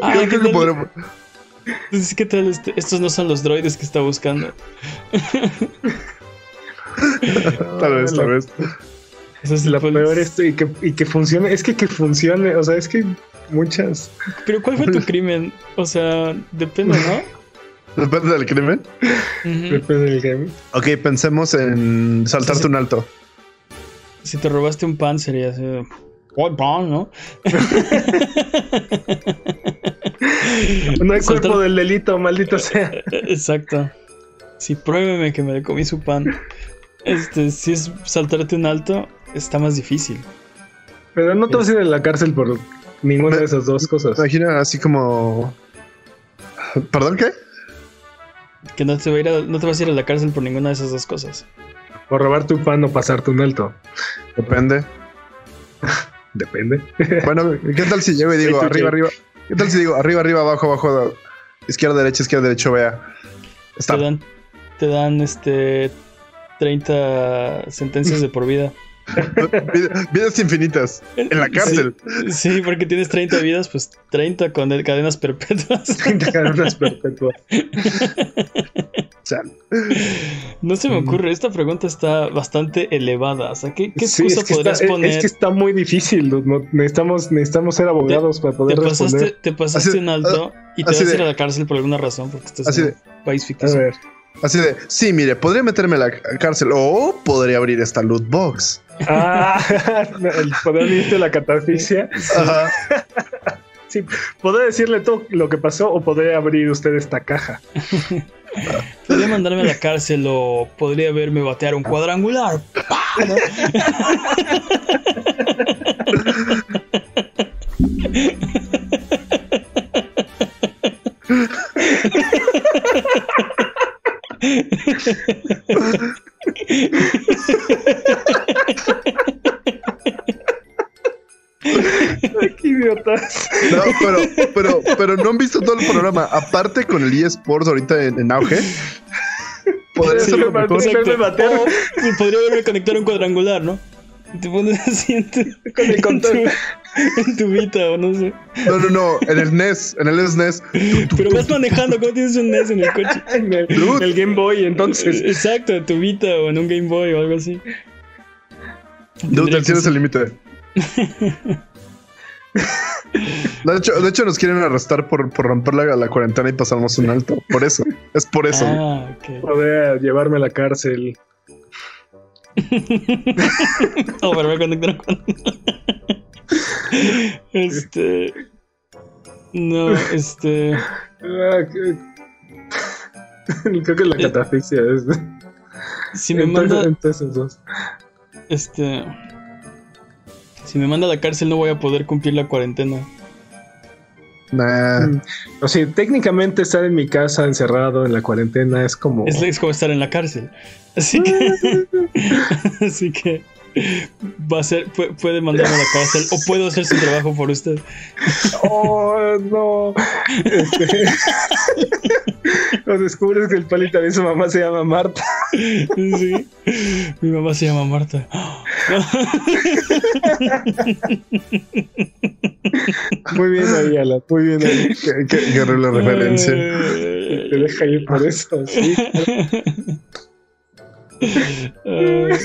creo que podremos. ¿Qué tal? Este? Estos no son los droides que está buscando. tal vez, tal vez. Eso es lo peor esto y que, y que funcione. Es que que funcione, o sea, es que muchas. Pero ¿cuál fue tu crimen? O sea, depende, ¿no? Depende del crimen. Depende del crimen. Ok, pensemos en saltarte un alto. Si te robaste un pan sería así. What pan, no? no hay cuerpo del delito, maldito sea. Exacto. Si pruébeme que me comí su pan. Este, si es saltarte un alto, está más difícil. Pero no te vas a ir a la cárcel por ninguna de esas dos cosas. Imagina así como. ¿Perdón qué? Que no te, no te vas a ir a la cárcel por ninguna de esas dos cosas. Por robar tu pan o pasarte un alto. Depende. Depende. bueno, ¿qué tal si llego y digo arriba, arriba? ¿Qué tal si digo arriba, arriba, abajo, abajo, izquierda, derecha, izquierda, derecha, vea? Te dan, te dan este 30 sentencias de por vida. vidas infinitas en la cárcel. Sí, porque tienes 30 vidas, pues 30 con cadenas perpetuas. 30 cadenas perpetuas. no se me ocurre, esta pregunta está bastante elevada. O sea, ¿qué, excusa podrías poner? Es que está muy difícil. necesitamos, necesitamos ser abogados para poder te responder. Te pasaste en alto y te vas a ir a la cárcel por alguna razón, porque estás en un país ficticio. A ver. Así de, sí, mire, podría meterme a la cárcel o podría abrir esta loot box. Ah, el poder la catafixia. Ajá. Sí, podría decirle todo lo que pasó o podría abrir usted esta caja. podría mandarme a la cárcel o podría verme batear un cuadrangular. Qué idiotas. No, pero, pero, pero no han visto todo el programa. Aparte con el eSports ahorita en, en auge. Podría Sí, ser lo mejor. podría verme conectar un cuadrangular, ¿no? Te pones así en tu, con el control. en tu Vita o no sé. No, no, no. En el NES. En el SNES. Pero vas manejando, ¿cómo tienes un NES en el coche? En el, Game Boy, entonces. Exacto, en tu Vita o en un Game Boy o algo así. Dude, el cielo es el límite. De hecho, de hecho, nos quieren arrestar por, por romper la, la cuarentena y pasarnos un alto. Por eso. Es por eso. Ah, ok. Poder llevarme a la cárcel. No, pero me conectaron con. Este. No, este. Ah, que- Creo que la catafixia es. Si me Entonces- manda. entonces dos. Este. Si me manda a la cárcel, no voy a poder cumplir la cuarentena. Nah. O sea, técnicamente estar en mi casa encerrado en la cuarentena es como. Es, es como estar en la cárcel. Así que. así que. Va a ser. pu- Puede mandarme a la cárcel o puedo hacer su trabajo por usted. Oh, no. Este... o descubres que el pali también su mamá se llama Marta. Sí. Mi mamá se llama Marta. Muy bien ahí, Ala. Muy bien ahí. Qué, qué, qué horrible referencia. Te deja ir por eso. Sí. Ay.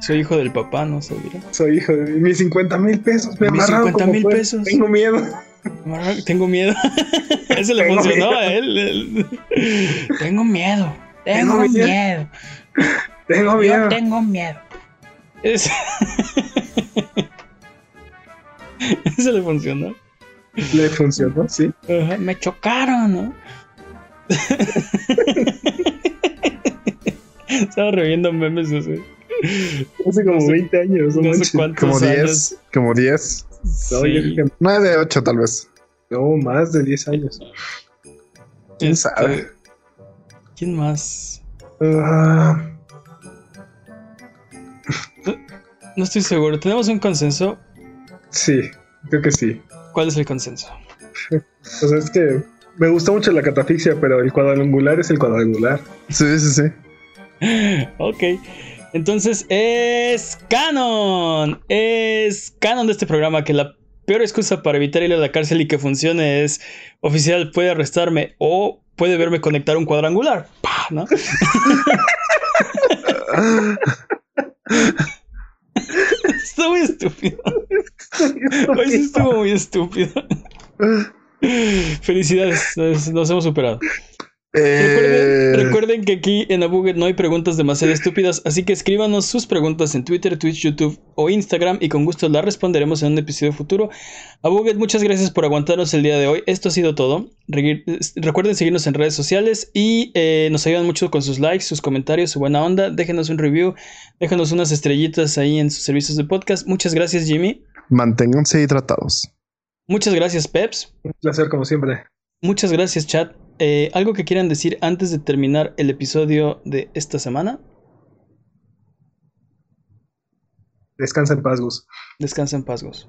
Soy hijo del papá, ¿no sabía? Soy hijo de mis 50 mil pesos. Me Mis amarraron 50 como mil pesos. Tengo miedo. Tengo miedo. Eso le Tengo funcionó miedo. a él. Tengo miedo. Tengo Tengo miedo. miedo. Tengo miedo. Yo tengo miedo. Es- Eso le funcionó. Le funcionó, sí. Ajá, Me chocaron, ¿no? Estaba reviendo memes así. Hace como No sé- 20 años. No, No sé cuántos Como años. 10. Como 10. No, Sí. creo que- 9, 8 tal vez. no, más de 10 años. ¿Quién Este, sabe? ¿Quién más? Ah, No estoy seguro. ¿Tenemos un consenso? sí, creo que sí. ¿Cuál es el consenso? O sea, es que me gusta mucho la catafixia, pero el cuadrangular es el cuadrangular. Sí, sí, sí. Ok. Entonces es canon. Es canon de este programa que la peor excusa para evitar ir a la cárcel y que funcione es oficial puede arrestarme o puede verme conectar un cuadrangular. ¡Pah! ¿No? Está muy estúpido. Hoy sí estuvo muy estúpido. Felicidades, nos, nos hemos superado. Eh, Recuerden, recuerden que aquí en Abuget no hay preguntas demasiado estúpidas, así que escríbanos sus preguntas en Twitter, Twitch, YouTube o Instagram y con gusto las responderemos en un episodio futuro. Abuget, muchas gracias por aguantarnos el día de hoy. Esto ha sido todo. Recuerden seguirnos en redes sociales y eh, nos ayudan mucho con sus likes, sus comentarios, su buena onda. Déjenos un review, déjenos unas estrellitas ahí en sus servicios de podcast. Muchas gracias, Jimmy. Manténganse hidratados. Muchas gracias, Peps. Un placer, como siempre. Muchas gracias, chat. Eh, ¿Algo que quieran decir antes de terminar el episodio de esta semana? Descansa en paz, Gus. Descansa en paz, Gus.